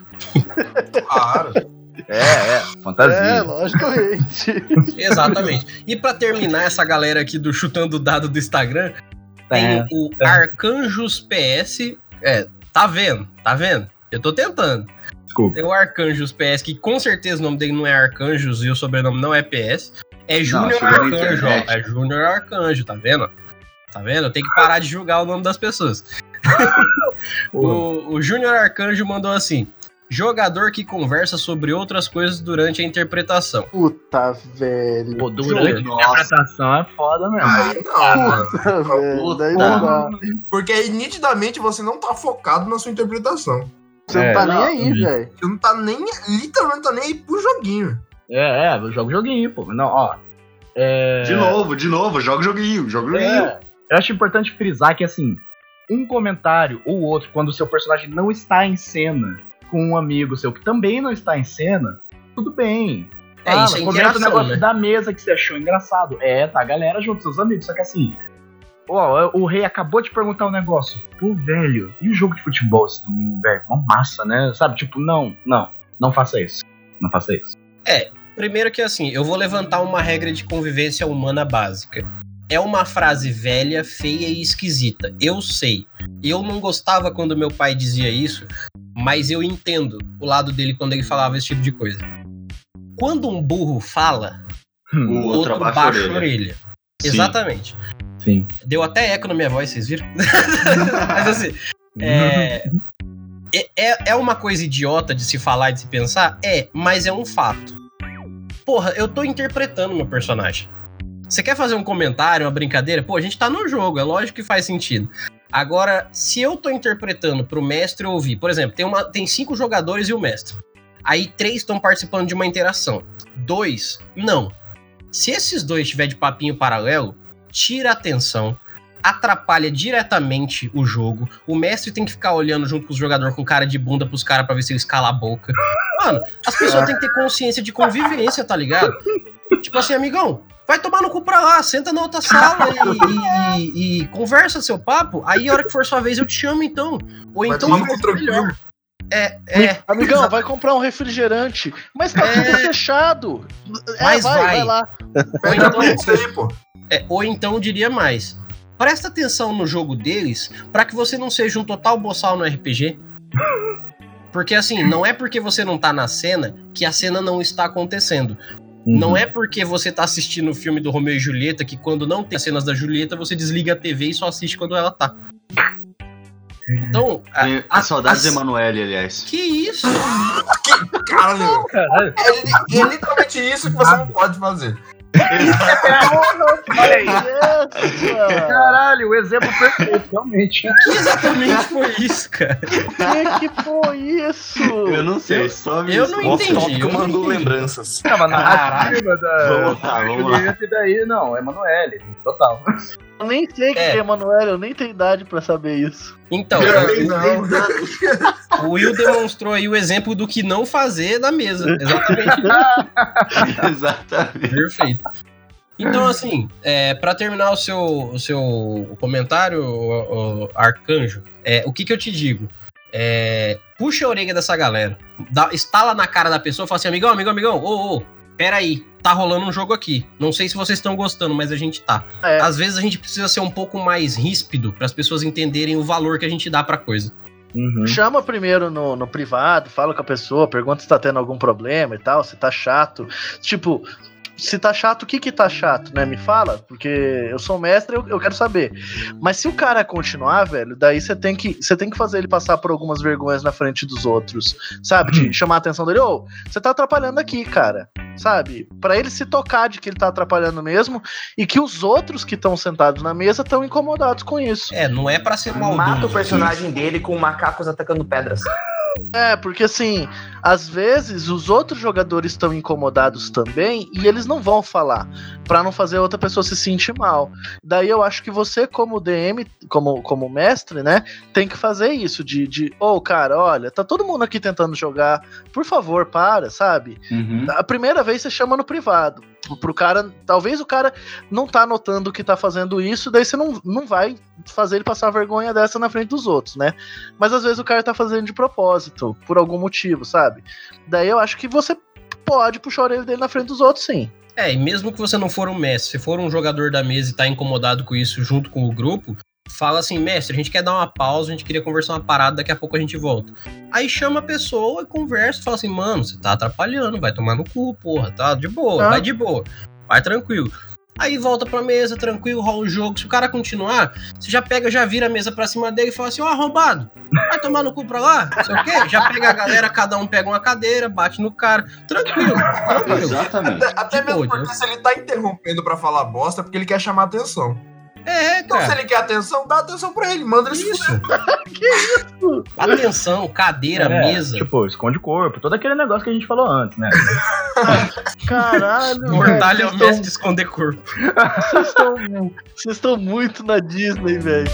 Claro. É, é, fantasia. É, logicamente. [LAUGHS] Exatamente. E pra terminar essa galera aqui do chutando dado do Instagram, tem É, o Arcanjos PS. É, tá vendo? Tá vendo? Eu tô tentando. desculpa. Tem o Arcanjos PS, que com certeza o nome dele não é Arcanjos e o sobrenome não é PS. É Júnior na Arcanjo, ó. É Júnior Arcanjo, tá vendo? Tá vendo? Eu tenho que parar de julgar o nome das pessoas. [LAUGHS] o o Júnior Arcanjo mandou assim: jogador que conversa sobre outras coisas durante a interpretação. Puta, velho. Pô, durante a Nossa. interpretação é foda mesmo. Aí não, mano. Puta, velho. Puta. não dá. Porque aí, nitidamente você não tá focado na sua interpretação. Você não É, tá nem não, aí, velho. Você não tá nem. Literalmente tá nem aí pro joguinho. É, é, eu jogo joguinho, pô. Não, ó. É, De novo, de novo, joga o joguinho, joga o joguinho. É, eu acho importante frisar que, assim, um comentário ou outro, quando o seu personagem não está em cena com um amigo seu que também não está em cena, tudo bem. É, isso é comenta o negócio né? da mesa que você achou engraçado. É, tá, a galera junto, seus amigos. Só que assim, ó, o rei acabou de perguntar um negócio. Pô, velho, e o jogo de futebol esse domingo, velho? Uma massa, né? Sabe, tipo, não, não, não faça isso. Não faça isso. primeiro que assim, eu vou levantar uma regra de convivência humana básica. É uma frase velha, feia e esquisita. Eu sei. Eu não gostava quando meu pai dizia isso, mas eu entendo o lado dele quando ele falava esse tipo de coisa. Quando um burro fala, O o outro outro baixa a a orelha. orelha. Sim. Exatamente. Sim. Deu até eco na minha voz, vocês viram? [LAUGHS] Mas assim, é, é- é, é uma coisa idiota de se falar e de se pensar? É, mas é um fato. Porra, eu tô interpretando meu personagem. Você quer fazer um comentário, uma brincadeira? Pô, a gente tá no jogo, é lógico que faz sentido. Agora, se eu tô interpretando pro mestre ouvir, por exemplo, tem, uma, tem cinco jogadores e o mestre. Aí três estão participando de uma interação. Dois, não. Se esses dois estiver de papinho paralelo, tira a atenção, atrapalha diretamente o jogo. O mestre tem que ficar olhando junto com os jogadores com cara de bunda pros caras pra ver se eles calam a boca. Mano, as pessoas têm que ter consciência de convivência, tá ligado? Tipo assim, amigão, vai tomar no cu pra lá, senta na outra sala e, e- e conversa seu papo. Aí a hora que for sua vez eu te chamo então. Ou Vai então. tranquilo. É, é. Amigão, vai comprar um refrigerante. Mas tá É. tudo fechado. É, Mas vai, vai. vai lá. Pede a pizza aí, pô. É, ou então diria mais. Presta atenção no jogo deles pra que você não seja um total boçal no RPG. Porque assim, não é porque você não tá na cena que a cena não está acontecendo. Uhum. Não é porque você tá assistindo o filme do Romeu e Julieta que quando não tem cenas da Julieta, você desliga a TV e só assiste quando ela tá. Então, a- Tem a- saudades a- de Emanuele, aliás. que isso? Caralho, Caralho. é, li- é literalmente isso que você não pode fazer. [LAUGHS] Olha isso, Caralho, o exemplo perfeito, realmente. Que exatamente foi isso, cara? O que que foi isso? Eu não sei, só me eu não entendi. Eu mandou entendi. lembranças. Tava na narrativa da. Vamos lá, vamos lá. Daí, não, Emanuele, total. Eu nem sei quem É. é Emanuel, eu nem tenho idade pra saber isso. Então, Eu não. o Will demonstrou aí o exemplo do que não fazer na mesa. Exatamente. [LAUGHS] Exatamente. Perfeito. Então, assim, é, para terminar o seu, o seu comentário, o, o Arcanjo, é, o que, que eu te digo? É, puxa a orelha dessa galera. Dá, estala na cara da pessoa e fala assim: amigão, amigão, amigão, ô, ô, peraí, tá rolando um jogo aqui. Não sei se vocês estão gostando, mas a gente tá. É. Às vezes a gente precisa ser um pouco mais ríspido para as pessoas entenderem o valor que a gente dá pra coisa. Uhum. Chama primeiro no, no privado, fala com a pessoa, pergunta se tá tendo algum problema e tal, se tá chato. Tipo, se tá chato, o que que tá chato, né? Me fala, porque eu sou mestre, eu, eu quero saber. Mas se o cara continuar, velho, daí você tem que você tem que fazer ele passar por algumas vergonhas na frente dos outros, sabe? De chamar a atenção dele, ô, você tá atrapalhando aqui, cara. Sabe? Pra ele se tocar de que ele tá atrapalhando mesmo e que os outros que estão sentados na mesa estão incomodados com isso. É, não é pra ser maldoso. Mata o personagem dele com macacos atacando pedras. É, porque assim, às vezes os outros jogadores estão incomodados também e eles não vão falar pra não fazer a outra pessoa se sentir mal. Daí eu acho que você, como DM, como, como mestre, né, tem que fazer isso de, de ô cara, olha, tá todo mundo aqui tentando jogar, por favor, para, sabe? Uhum. A primeira vez você chama no privado. Pro cara, talvez o cara não tá notando que tá fazendo isso, daí você não, não vai fazer ele passar vergonha dessa na frente dos outros, né? Mas às vezes o cara tá fazendo de propósito, por algum motivo, sabe? Daí eu acho que você pode puxar a orelha dele na frente dos outros, sim. É, e mesmo que você não for um mestre, se for um jogador da mesa e tá incomodado com isso junto com o grupo, fala assim, mestre, a gente quer dar uma pausa, a gente queria conversar uma parada, daqui a pouco a gente volta. Aí chama a pessoa e conversa, fala assim, mano, você tá atrapalhando, vai tomar no cu, porra, tá de boa, Tá. vai de boa, vai tranquilo. Aí volta pra mesa, tranquilo, rola o jogo. Se o cara continuar, você já pega, já vira a mesa pra cima dele e fala assim, ó, arrombado, vai tomar no cu pra lá, não sei o quê. Já pega a galera, cada um pega uma cadeira, bate no cara, tranquilo, tranquilo. Exatamente. Até, até De mesmo boa, porque se ele tá interrompendo pra falar bosta, é porque ele quer chamar atenção. É, Então, se cara. ele quer atenção, dá atenção pra ele, manda ele se Isso. fuder. [LAUGHS] Atenção, cadeira, É, mesa. Tipo, esconde corpo, todo aquele negócio que a gente falou antes, né? [LAUGHS] Caralho, Mortalha é o mestre de esconder corpo. vocês estão muito na Disney, velho.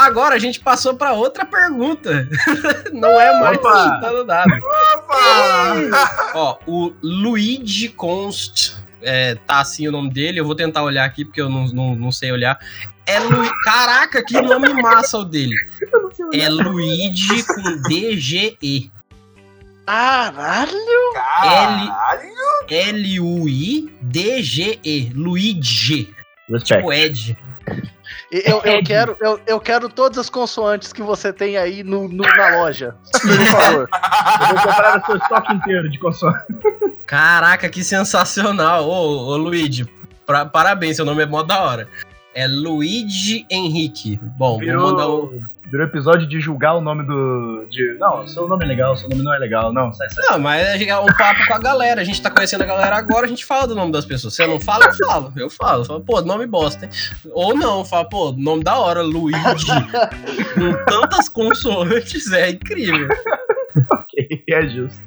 Agora a gente passou pra outra pergunta. [LAUGHS] Não é mais Opa! chutando dado. Opa! [LAUGHS] Ó, o Luigi Const é, tá assim o nome dele. Eu vou tentar olhar aqui, porque eu não, não, não sei olhar. É Lu... Caraca, que nome massa o dele. É Luigi com DGE. Caralho! Caralho! L-U-I-D-G-E. Luigi. Respect. Tipo Ed. Eu, eu, quero, eu, eu quero todas as consoantes que você tem aí no, no- na loja. Por favor. Eu vou comprar o seu estoque inteiro de console. Caraca, que sensacional. Ô, ô Luigi, pra- parabéns, seu nome é mó da hora. É Luigi Henrique. Bom, vou mandar o. Virou, episódio de julgar o nome do. De, não, seu nome é legal, seu nome não é legal. Não, sai, sai. Não, mas é um papo com a galera. A gente tá conhecendo a galera agora, a gente fala do nome das pessoas. Você não fala, eu falo. Eu falo. Eu falo, pô, nome bosta, hein? Ou não, fala, pô, nome da hora, Luigi. com [LAUGHS] tantas consoantes, é incrível. Ok, é justo.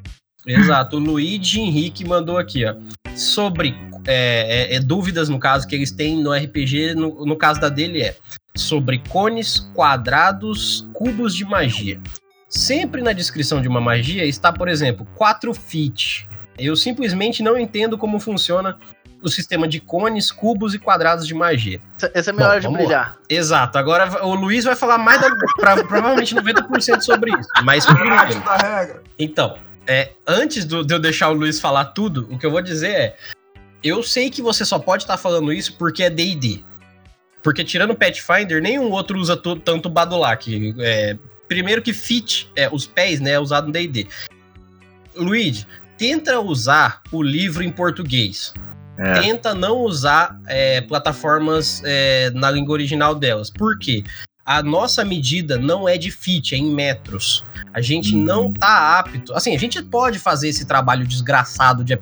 Exato, o Luigi Henrique mandou aqui, ó. Sobre é, é, é, dúvidas, no caso, que eles têm no RPG, no, no caso da dele é sobre cones, quadrados, cubos de magia. Sempre na descrição de uma magia está, por exemplo, 4 feet. Eu simplesmente não entendo como funciona o sistema de cones, cubos e quadrados de magia. Essa- é a Bom, minha hora de vamos lá. brilhar. Exato. Agora o Luiz vai falar mais da, pra- provavelmente 90% sobre isso. Mas da regra. Então, é, antes do- de eu deixar o Luiz falar tudo, o que eu vou dizer é: eu sei que você só pode estar falando isso porque é DD. Porque tirando o Pathfinder, nenhum outro usa tanto Badulac. É, primeiro que fit, é, os pés, né, é usado no DD. Luigi, tenta usar o livro em português. É. Tenta não usar é, plataformas é, na língua original delas. Por quê? A nossa medida não é de feet, é em metros. A gente não tá apto. Assim, a gente pode fazer esse trabalho desgraçado de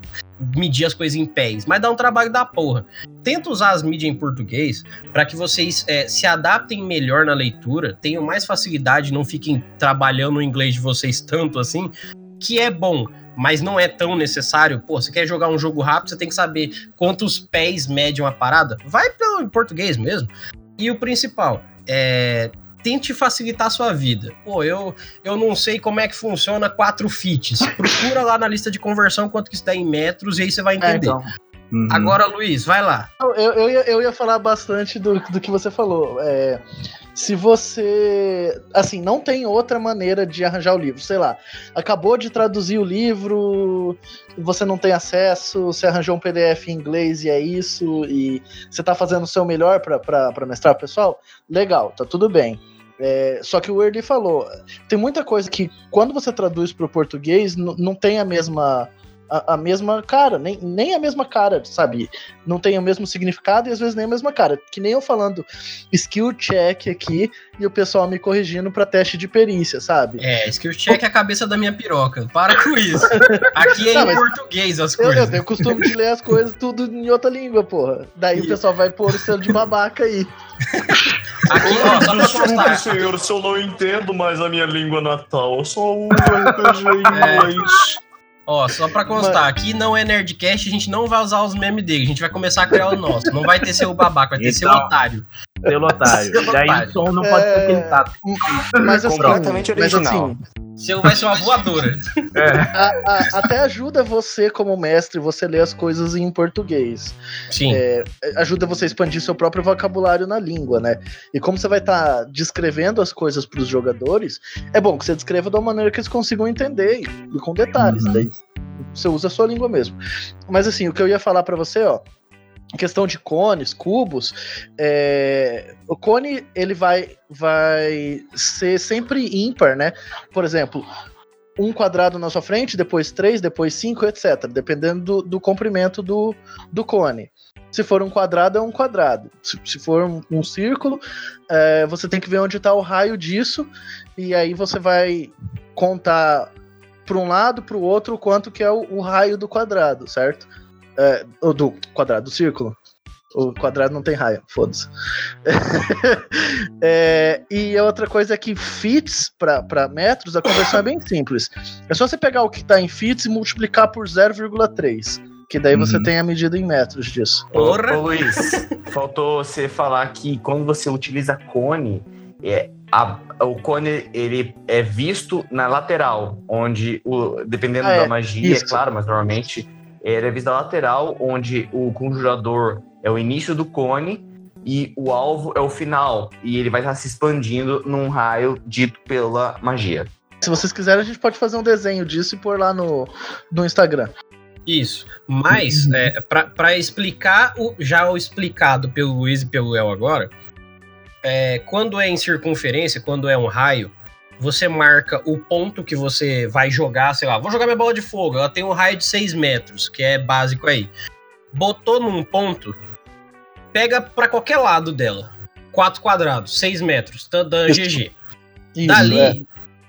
medir as coisas em pés, mas dá um trabalho da porra. Tenta usar as mídias em português para que vocês é, se adaptem melhor na leitura, tenham mais facilidade, não fiquem trabalhando o inglês de vocês tanto assim, que é bom mas não é tão necessário. Pô, você quer jogar um jogo rápido, você tem que saber quantos pés mede uma parada. Vai pelo português mesmo. E o principal, é, tente facilitar a sua vida. Pô, eu, eu não sei como é que funciona 4 fits. Procura lá na lista de conversão quanto que isso dá em metros e aí você vai É, entender. então. Uhum. Agora, Luiz, vai lá. Eu, eu, ia, eu ia falar bastante do, do que você falou. É, se você. Assim, não tem outra maneira de arranjar o livro. Sei lá, acabou de traduzir o livro, você não tem acesso, você arranjou um PDF em inglês e é isso, e você tá fazendo o seu melhor para mestrar o pessoal, legal, tá tudo bem. É, só que o Erdi falou, tem muita coisa que quando você traduz para o português não tem a mesma a, a mesma cara, nem, nem a mesma cara, sabe? Não tem o mesmo significado e às vezes nem a mesma cara. Que nem eu falando skill check aqui e o pessoal me corrigindo para teste de perícia, sabe? É, skill check é a cabeça da minha piroca. Para com isso. Aqui é Não, em mas- português as Eu, eu coisas. tenho costume de ler as coisas tudo em outra língua, porra. Daí o pessoal vai pôr o selo de babaca aí. Aqui, ó, só pra constar. senhor, se eu não entendo mais a minha língua natal. Eu só uso RPG em É. Ó, só pra constar, aqui não é Nerdcast, a gente não vai usar os memes dele, a gente vai começar a criar o nosso. Não vai ter seu babaca, vai ter seu Então. otário. Pelo otário. Seu Daí otário. o som não pode ser É. aquele tato. Mas assim, Completamente mas, original. assim, Vai ser uma voadora. [LAUGHS] a- a- até ajuda você como mestre, você ler as coisas em português. Sim. É, ajuda você a expandir seu próprio vocabulário na língua, né? E como você vai estar descrevendo as coisas para os jogadores, é bom que você descreva de uma maneira que eles consigam entender e, e com detalhes. Uhum. Daí você usa a sua língua mesmo. Mas assim, o que eu ia falar para você, ó, questão de cones, cubos, é, o cone ele vai, vai ser sempre ímpar, né? Por exemplo, um quadrado na sua frente, depois três, depois cinco, etc. Dependendo do, do comprimento do, do cone. Se for um quadrado, é um quadrado. Se, se for um, um círculo, é, você tem que ver onde está o raio disso, e aí você vai contar para um lado, para o outro, quanto que é o, o raio do quadrado, certo? É, ou do quadrado, do círculo. O quadrado não tem raio, foda-se. [LAUGHS] É, e a outra coisa é que fits para metros, a conversão é bem simples. É só você pegar o que está em fits e multiplicar por 0,3. Que daí você Uhum. tem a medida em metros disso. Porra. Ô, ô, Luiz, faltou você falar que quando você utiliza cone, é, a- o cone ele é visto na lateral, onde, o, dependendo Ah, é, da magia, isso. é claro, mas normalmente Ele avisa a lateral, onde o conjurador é o início do cone e o alvo é o final. E ele vai estar se expandindo num raio dito pela magia. Se vocês quiserem, a gente pode fazer um desenho disso e pôr lá no, no Instagram. Isso. Mas, é, para explicar o já o explicado pelo Luiz e pelo El agora, é, quando é em circunferência, quando é um raio, você marca o ponto que você vai jogar, sei lá, vou jogar minha bola de fogo, ela tem um raio de 6 metros, que é básico aí. Botou num ponto, pega para qualquer lado dela. 4 quadrados, 6 metros, tadã, GG. Isso, Dali é.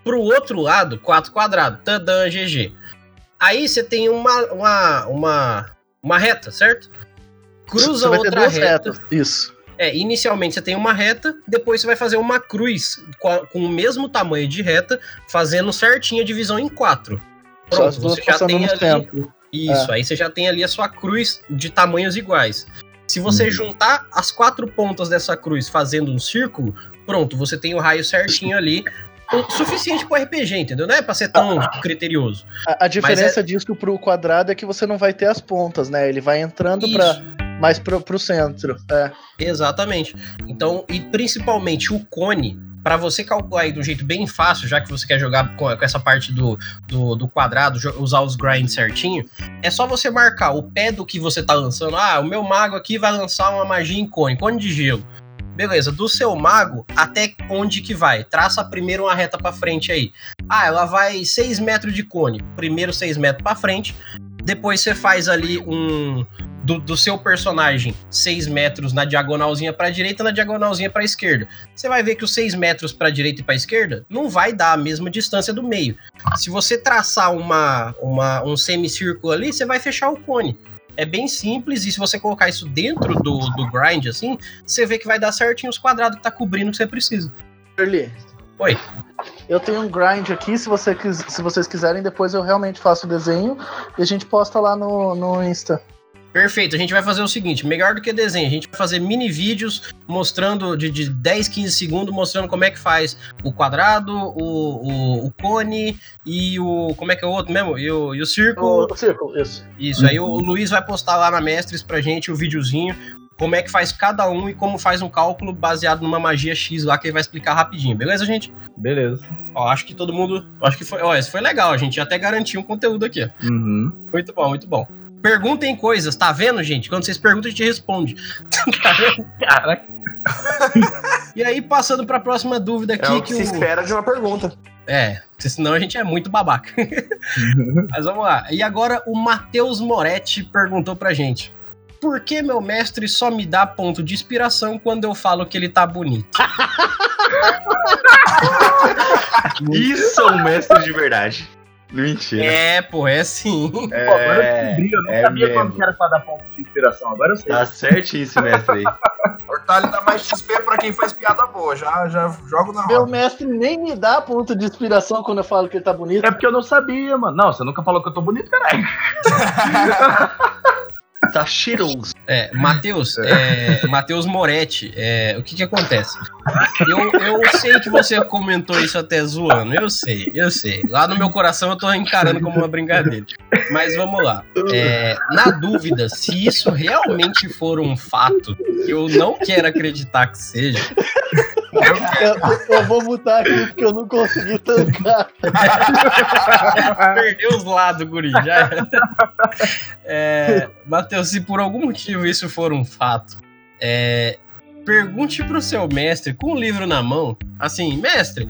pro outro lado, 4 quadrados, tadã, GG. Aí você tem uma, uma, uma, uma reta, certo? Cruza outra reta. retas. Isso. É, inicialmente você tem uma reta, depois você vai fazer uma cruz com, a- com o mesmo tamanho de reta, fazendo certinho a divisão em quatro. Pronto, você já tem ali. centro. Isso, aí você já tem ali a sua cruz de tamanhos iguais. Se você Uhum. juntar as quatro pontas dessa cruz fazendo um círculo, pronto, você tem o raio certinho ali. O suficiente pro RPG, entendeu? Não é pra ser tão criterioso. A, a diferença é- disso pro quadrado é que você não vai ter as pontas, né? Ele vai entrando pra, Isso. Mais pro, pro centro. É. Exatamente. Então, e principalmente o cone, para você calcular aí de um jeito bem fácil, já que você quer jogar com, essa parte do, do, do quadrado, usar os grinds certinho, é só você marcar o pé do que você tá lançando. Ah, o meu mago aqui vai lançar uma magia em cone, cone de gelo. Beleza, do seu mago até onde que vai? Traça primeiro uma reta para frente aí. Ah, ela vai 6 metros de cone. Primeiro 6 metros para frente. Depois você faz ali um, do, do seu personagem 6 metros na diagonalzinha para direita na diagonalzinha para esquerda. Você vai ver que os 6 metros para direita e para esquerda não vai dar a mesma distância do meio. Se você traçar uma, uma, um semicírculo ali, você vai fechar o cone. É bem simples, e se você colocar isso dentro do, do grind, assim, você vê que vai dar certinho os quadrados que tá cobrindo o que você precisa. Shirley, Oi. eu tenho um grind aqui, se, você, se vocês quiserem, depois eu realmente faço o desenho e a gente posta lá no, no Insta. Perfeito, a gente vai fazer o seguinte, melhor do que desenho, a gente vai fazer mini vídeos mostrando de, de 10, 15 segundos, mostrando como é que faz o quadrado, o, o, o cone e o. Como é que é o outro mesmo? E o, e o círculo. O, o círculo, isso. Isso, aí o, o Luiz vai postar lá na Mestres pra gente o videozinho, como é que faz cada um e como faz um cálculo baseado numa magia X lá que ele vai explicar rapidinho, beleza, gente? Beleza. Ó, acho que todo mundo. Acho que foi. Ó, esse foi legal, a gente até garantiu um conteúdo aqui, ó. Uhum. Muito bom, muito bom. Perguntem coisas, tá vendo, gente? Quando vocês perguntam, a gente responde. [LAUGHS] Tá vendo? Caraca. e aí, passando pra próxima dúvida aqui, É o que que se o. espera de uma pergunta. É, porque senão a gente é muito babaca. [LAUGHS] Mas vamos lá. E agora o Matheus Moretti perguntou pra gente. Por que meu mestre só me dá ponto de inspiração quando eu falo que ele tá bonito? [LAUGHS] Isso é um mestre de verdade. Mentira. É, pô, é sim. Pô, agora eu descobri, eu não é sabia mesmo. quando que era pra dar ponto de inspiração. Agora eu sei. Tá certíssimo, mestre [LAUGHS] aí. Hortali dá mais XP pra quem faz piada boa. Já, já jogo na Meu roda. mestre nem me dá ponto de inspiração quando eu falo que ele tá bonito. É porque eu não sabia, mano. Não, você nunca falou que eu tô bonito, caralho. [LAUGHS] Tá cheiroso. É, Matheus, é, Matheus Moretti, é, o que que acontece? Eu, eu sei que você comentou isso até zoando, eu sei, eu sei. Lá no meu coração eu tô encarando como uma brincadeira. Mas vamos lá. É, na dúvida, se isso realmente for um fato, eu não quero acreditar que seja, Eu, eu vou mutar aqui porque eu não consegui tancar. perdeu os lados, guri, já era. É, Matheus, se por algum motivo isso for um fato, é, pergunte pro seu mestre com o livro na mão, assim, mestre,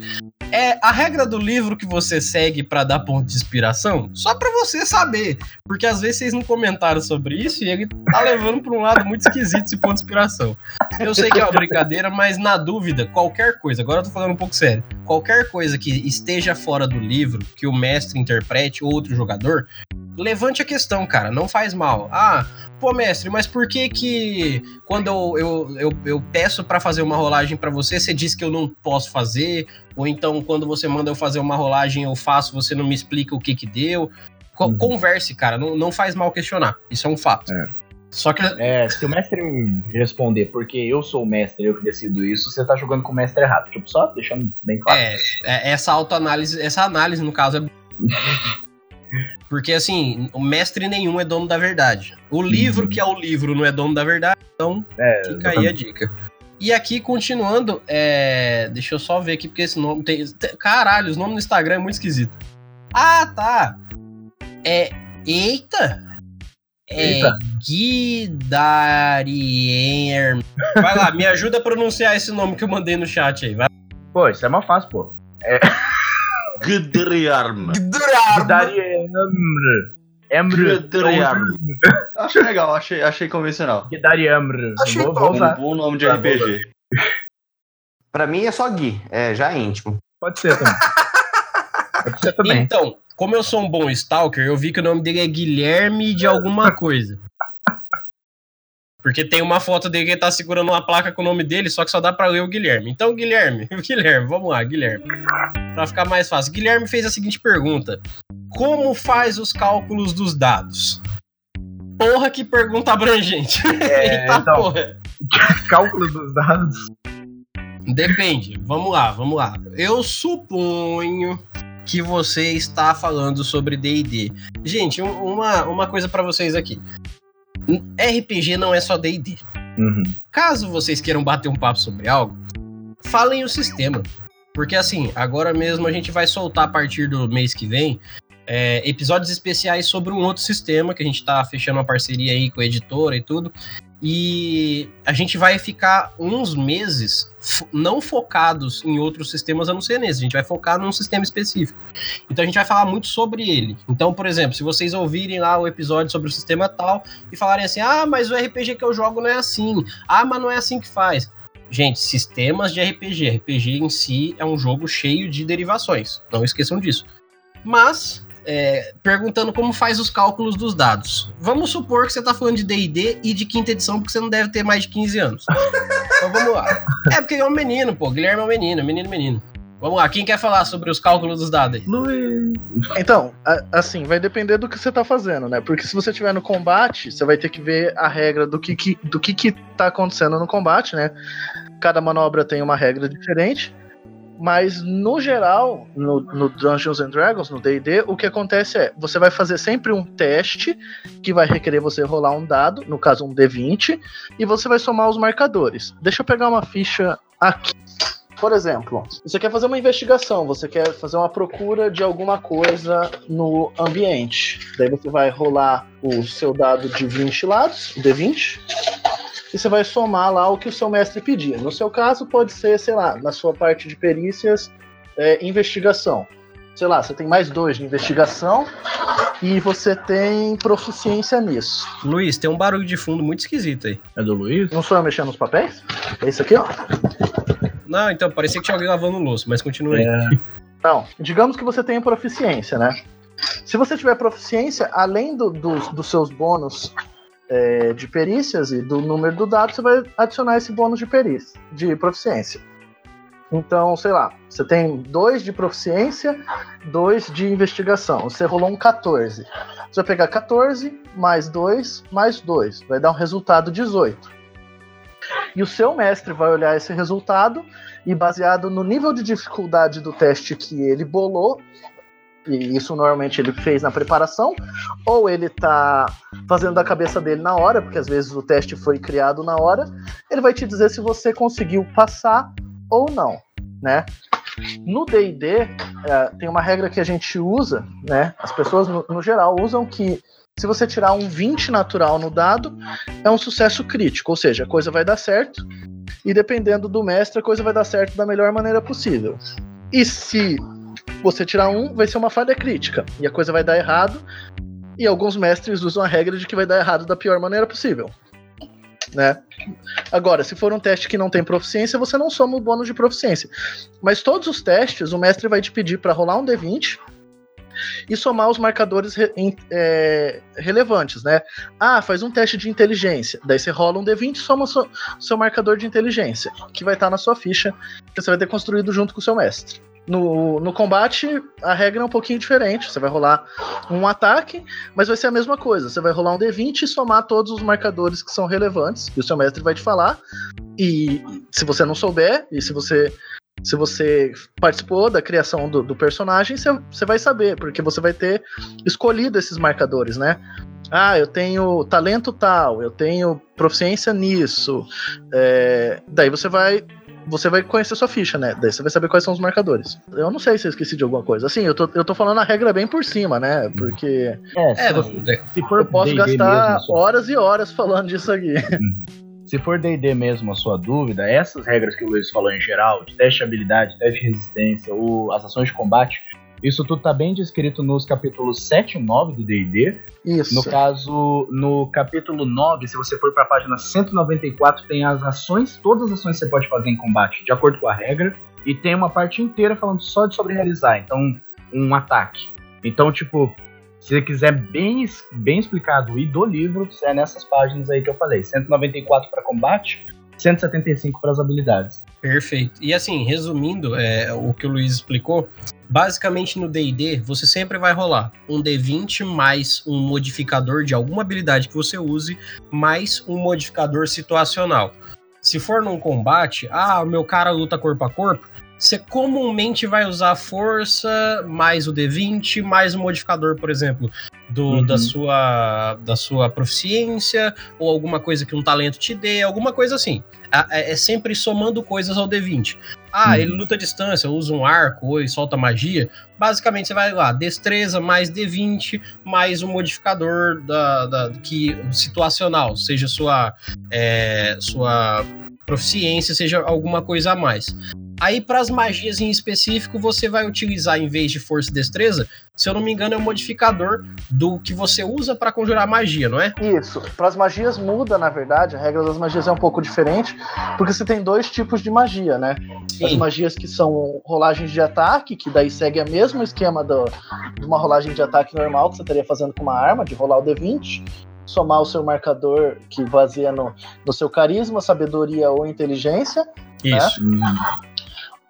é a regra do livro que você segue pra dar ponto de inspiração? Só pra você saber, porque às vezes vocês não comentaram sobre isso e ele tá levando pra um lado muito esquisito esse ponto de inspiração. Eu sei que é uma brincadeira, mas na dúvida, qualquer coisa, agora eu tô falando um pouco sério, qualquer coisa que esteja fora do livro, que o mestre interprete ou outro jogador, levante a questão, cara, não faz mal. Ah, pô, mestre, mas por que que quando eu, eu, eu, eu peço pra fazer uma rolagem pra você, você diz que eu não posso fazer? Ou então, quando você manda eu fazer uma rolagem, eu faço, você não me explica o que que deu? Co- Uhum. Converse, cara, não, não faz mal questionar. Isso é um fato. É. Só que É, se o mestre me responder porque eu sou o mestre, eu que decido isso, você tá jogando com o mestre errado. Tipo, só deixando bem claro. é, é, essa autoanálise, essa análise, no caso, é [LAUGHS] Porque assim, o mestre nenhum é dono da verdade. O livro que é o livro não é dono da verdade, então É, fica aí a dica. E aqui, continuando, é... deixa eu só ver aqui, porque esse nome tem. Caralho, os nomes no Instagram é muito esquisito. Ah, tá. É. Eita! É Eita. Guidarien. Vai lá, me ajuda a pronunciar esse nome que eu mandei no chat aí. Vai. Pô, isso é mais fácil, pô. [LAUGHS] Gudriarm. Daria Emre. Emre. Gudriarm. Achei legal, achei, achei convencional. Emre. Achei bom. vou Um bom nome de Tá, RPG. Pra mim é só Gui, é já é íntimo. Pode ser também. Pode ser também. Então, como eu sou um bom stalker, eu vi que o nome dele é Guilherme de alguma coisa. Porque tem uma foto dele que ele tá segurando uma placa com o nome dele, só que só dá pra ler o Guilherme. Então, Guilherme, [LAUGHS] Guilherme, vamos lá, Guilherme. Pra ficar mais fácil. Guilherme fez a seguinte pergunta: Como faz os cálculos dos dados? Porra, que pergunta abrangente. [LAUGHS] É, Eita então. porra. [LAUGHS] Cálculo dos dados. Depende. Vamos lá, vamos lá. Eu suponho que você está falando sobre D&D. Gente, um- uma, uma coisa pra vocês aqui. RPG não é só D&D. Uhum. Caso vocês queiram bater um papo sobre algo, falem o sistema. Porque assim, agora mesmo a gente vai soltar a partir do mês que vem é, episódios especiais sobre um outro sistema, que a gente tá fechando uma parceria aí com a editora e tudo. E a gente vai ficar uns meses não focados em outros sistemas a não ser nesse. A gente vai focar num sistema específico. Então a gente vai falar muito sobre ele. Então, por exemplo, se vocês ouvirem lá o episódio sobre o sistema tal e falarem assim: ah, mas o RPG que eu jogo não é assim. Ah, mas não é assim que faz. Gente, sistemas de RPG. RPG em si é um jogo cheio de derivações. Não esqueçam disso. Mas, é, perguntando como faz os cálculos dos dados. Vamos supor que você tá falando de D&D e de quinta edição, porque você não deve ter mais de 15 anos. Então vamos lá. É porque é um menino, pô. Guilherme é um menino, menino, menino. Vamos lá, quem quer falar sobre os cálculos dos dados aí? Luiz. Então, assim, vai depender do que você tá fazendo, né? Porque se você estiver no combate, você vai ter que ver a regra do que, que, do que, que tá acontecendo no combate, né? Cada manobra tem uma regra diferente. Mas, no geral, no, no Dungeons and Dragons, no D&D, o que acontece é, você vai fazer sempre um teste que vai requerer você rolar um dado, no caso um D20, e você vai somar os marcadores. Deixa eu pegar uma ficha aqui. Por exemplo, você quer fazer uma investigação, você quer fazer uma procura de alguma coisa no ambiente. Daí você vai rolar o seu dado de 20 lados, o D20, e você vai somar lá o que o seu mestre pedir. No seu caso, pode ser, sei lá, na sua parte de perícias, é, investigação. Sei lá, você tem mais dois de investigação e você tem proficiência nisso. Luiz, tem um barulho de fundo muito esquisito aí. É do Luiz? Não sou eu mexendo nos papéis? É isso aqui, ó. Não, então, parecia que tinha alguém lavando louça, mas continua aí. É. Não, digamos que você tenha proficiência, né? Se você tiver proficiência, além do- dos- dos seus bônus é, de perícias e do número do dado, você vai adicionar esse bônus de perícia, de proficiência. Então, sei lá, você tem dois de proficiência, dois de investigação. Você rolou um 14. Você vai pegar 14 mais 2 mais 2. Vai dar um resultado 18. E o seu mestre vai olhar esse resultado e baseado no nível de dificuldade do teste que ele bolou, e isso normalmente ele fez na preparação, ou ele tá fazendo da cabeça dele na hora, porque às vezes o teste foi criado na hora, ele vai te dizer se você conseguiu passar ou não, né? No D&D, é, tem uma regra que a gente usa, né? As pessoas no, no geral usam que se você tirar um 20 natural no dado, é um sucesso crítico, ou seja, a coisa vai dar certo, e dependendo do mestre, a coisa vai dar certo da melhor maneira possível. E se você tirar um, vai ser uma falha crítica, e a coisa vai dar errado, e alguns mestres usam a regra de que vai dar errado da pior maneira possível. Né? Agora, se for um teste que não tem proficiência, você não soma o bônus de proficiência. Mas todos os testes, o mestre vai te pedir para rolar um D20 e somar os marcadores re- é, relevantes, né? Ah, faz um teste de inteligência. Daí você rola um D20 e soma o seu, seu marcador de inteligência, que vai estar na sua ficha, que você vai ter construído junto com o seu mestre. No, no combate, a regra é um pouquinho diferente. Você vai rolar um ataque, mas vai ser a mesma coisa. Você vai rolar um D20 e somar todos os marcadores que são relevantes, e o seu mestre vai te falar. E se você não souber, e se você se você participou da criação do, do personagem, você, vai saber, porque você vai ter escolhido esses marcadores, né? Ah, eu tenho talento tal, eu tenho proficiência nisso. É, daí você vai você vai conhecer sua ficha, né? Daí você vai saber quais são os marcadores. Eu não sei se eu esqueci de alguma coisa. Assim, eu tô, eu tô falando a regra bem por cima, né? Porque É, se, É, você- se for eu posso gastar mesmo, horas e horas falando disso aqui. Se for D&D mesmo a sua dúvida, essas regras que o Luiz falou em geral, de teste de habilidade, teste de resistência, ou as ações de combate, isso tudo tá bem descrito nos capítulos 7 e 9 do D&D. Isso. No caso, no capítulo 9, se você for para a página 194, tem as ações, todas as ações que você pode fazer em combate, de acordo com a regra, e tem uma parte inteira falando só de sobre realizar, então um ataque. Então, tipo, se você quiser bem, bem explicado e do livro, é nessas páginas aí que eu falei, 194 para combate, 175 para as habilidades. Perfeito. E assim, resumindo é, o que o Luiz explicou, basicamente no D&D você sempre vai rolar um D20 mais um modificador de alguma habilidade que você use, mais um modificador situacional. Se for num combate, ah, meu cara luta corpo a corpo, você comumente vai usar a força mais o D20 mais o modificador, por exemplo, do, Uhum. da, sua, da sua proficiência ou alguma coisa que um talento te dê, alguma coisa assim. A- É, é sempre somando coisas ao D20. Ah, Uhum. ele luta à distância, usa um arco ou ele solta magia. Basicamente, você vai lá, destreza mais D20 mais o modificador da, da- que situacional, seja sua, é, sua proficiência, seja alguma coisa a mais. Aí, para as magias em específico, você vai utilizar, em vez de força e destreza, se eu não me engano, é o modificador do que você usa para conjurar magia, não é? Isso. Para as magias muda, na verdade. A regra das magias é um pouco diferente, porque você tem dois tipos de magia, né? As Sim. magias que são rolagens de ataque, que daí segue o mesmo esquema do- de uma rolagem de ataque normal que você estaria fazendo com uma arma, de rolar o D20, somar o seu marcador que baseia no, no seu carisma, sabedoria ou inteligência, Isso.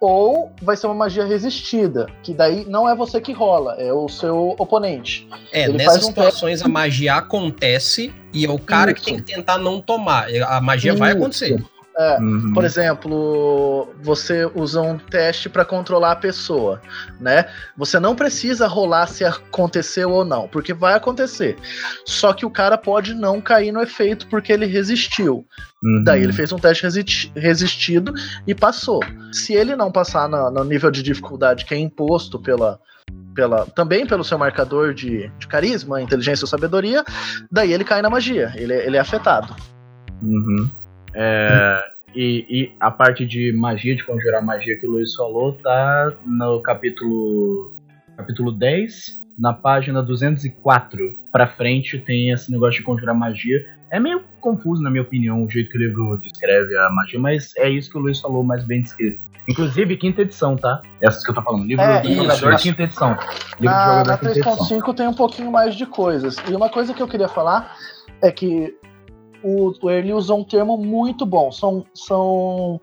ou vai ser uma magia resistida, que daí não é você que rola, é o seu oponente. É, Ele nessas um situações a magia acontece e é o cara que Isso. tem que tentar não tomar. A magia vai Isso. acontecer. É, Uhum. Por exemplo, você usa um teste para controlar a pessoa, né? Você não precisa rolar se aconteceu ou não, porque vai acontecer. Só que o cara pode não cair no efeito porque ele resistiu. Uhum. Daí ele fez um teste resi- resistido e passou. Se ele não passar na- no nível de dificuldade que é imposto pela, pela também pelo seu marcador de, de carisma, inteligência ou sabedoria, daí ele cai na magia. Ele, é- ele é afetado. Uhum. É, e, e a parte de magia, de conjurar magia que o Luiz falou, tá no capítulo, capítulo 10, na página 204 pra frente, tem esse negócio de conjurar magia. É meio confuso, na minha opinião, o jeito que o livro descreve a magia, mas é isso que o Luiz falou mais bem descrito. Inclusive, quinta edição, tá? Essas que eu tô falando. Livro É, do isso, jogador, isso. quinta edição. Livro Na, na quinta edição. 3.5 tem um pouquinho mais de coisas. E uma coisa que eu queria falar é que o, o Erli usou um termo muito bom. São, são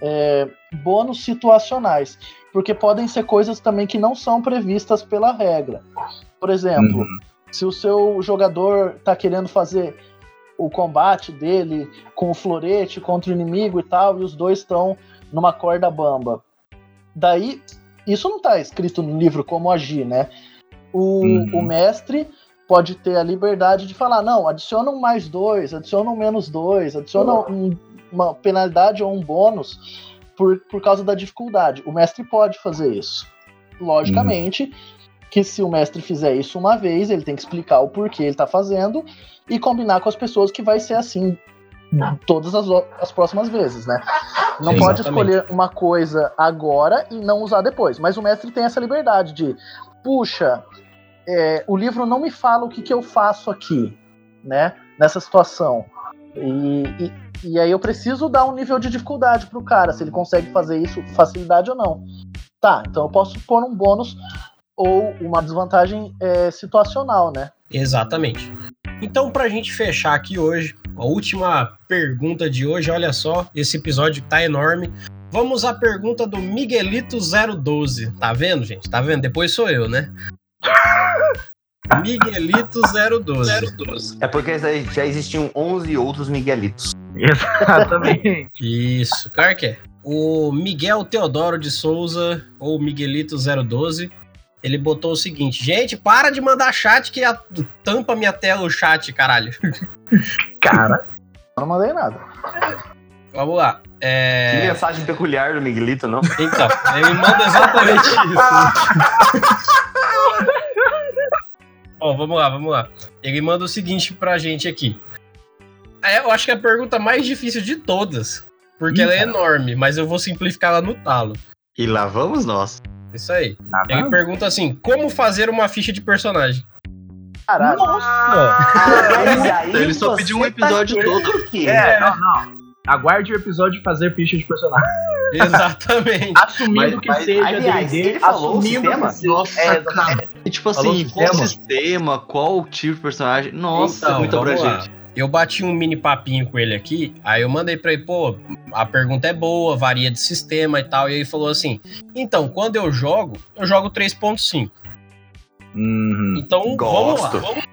é, bônus situacionais. Porque podem ser coisas também que não são previstas pela regra. Por exemplo, Uhum. se o seu jogador tá querendo fazer o combate dele com o florete contra o inimigo e tal, e os dois estão numa corda bamba. Daí, isso não tá escrito no livro como agir, né? O, Uhum. o mestre pode ter a liberdade de falar, não, adiciona um mais dois, adiciona um menos dois, adiciona um- uma penalidade ou um bônus por, por causa da dificuldade. O mestre pode fazer isso. Logicamente que se o mestre fizer isso uma vez, ele tem que explicar o porquê ele tá fazendo e combinar com as pessoas que vai ser assim todas as, as próximas vezes, né? Não Sim, pode exatamente. escolher uma coisa agora e não usar depois. Mas o mestre tem essa liberdade de, puxa, é, o livro não me fala o que, que eu faço aqui, né? Nessa situação. E, e, e aí eu preciso dar um nível de dificuldade pro cara, se ele consegue fazer isso, facilidade ou não. Tá, então eu posso pôr um bônus ou uma desvantagem é, situacional, né? Exatamente. Então, pra gente fechar aqui hoje, a última pergunta de hoje, olha só, esse episódio tá enorme. Vamos à pergunta do Miguelito012. Tá vendo, gente? Tá vendo? Depois sou eu, né? Miguelito012. É porque já- existiam 11 outros Miguelitos. Exatamente. Isso, claro que é. o Miguel Teodoro de Souza, ou Miguelito012, ele botou o seguinte: gente, para de mandar chat que a- tampa minha tela o chat, caralho. Cara, Eu não mandei nada. Vamos lá. Que É, mensagem peculiar do Miguelito, não? então, ele manda exatamente isso. [LAUGHS] Bom, vamos lá, vamos lá. Ele manda o seguinte pra gente aqui. É, eu acho que é a pergunta mais difícil de todas. Porque ela é enorme, mas eu vou simplificar ela no talo. E lá vamos nós. Isso aí. nada. Ele pergunta assim: como fazer uma ficha de personagem? Caralho. Mas aí Ele só pediu um tá episódio querendo todo. o quê? É, não, não. Aguarde o episódio de fazer ficha de personagem. [LAUGHS] Exatamente. Assumindo Mas- que mas, seja aliás, D&D, ele falou o sistema? que seja... Nossa, é, cara. E, tipo Falou assim, qual sistema? sistema, qual tipo de personagem. Nossa, Então, muito vamos abrangente. Eu bati um mini papinho com ele aqui, aí eu mandei pra ele, pô, a pergunta é boa, varia de sistema e tal, e ele falou assim: então, quando eu jogo, eu jogo 3.5. Uhum, Então, vamos Gosto. lá. vamos-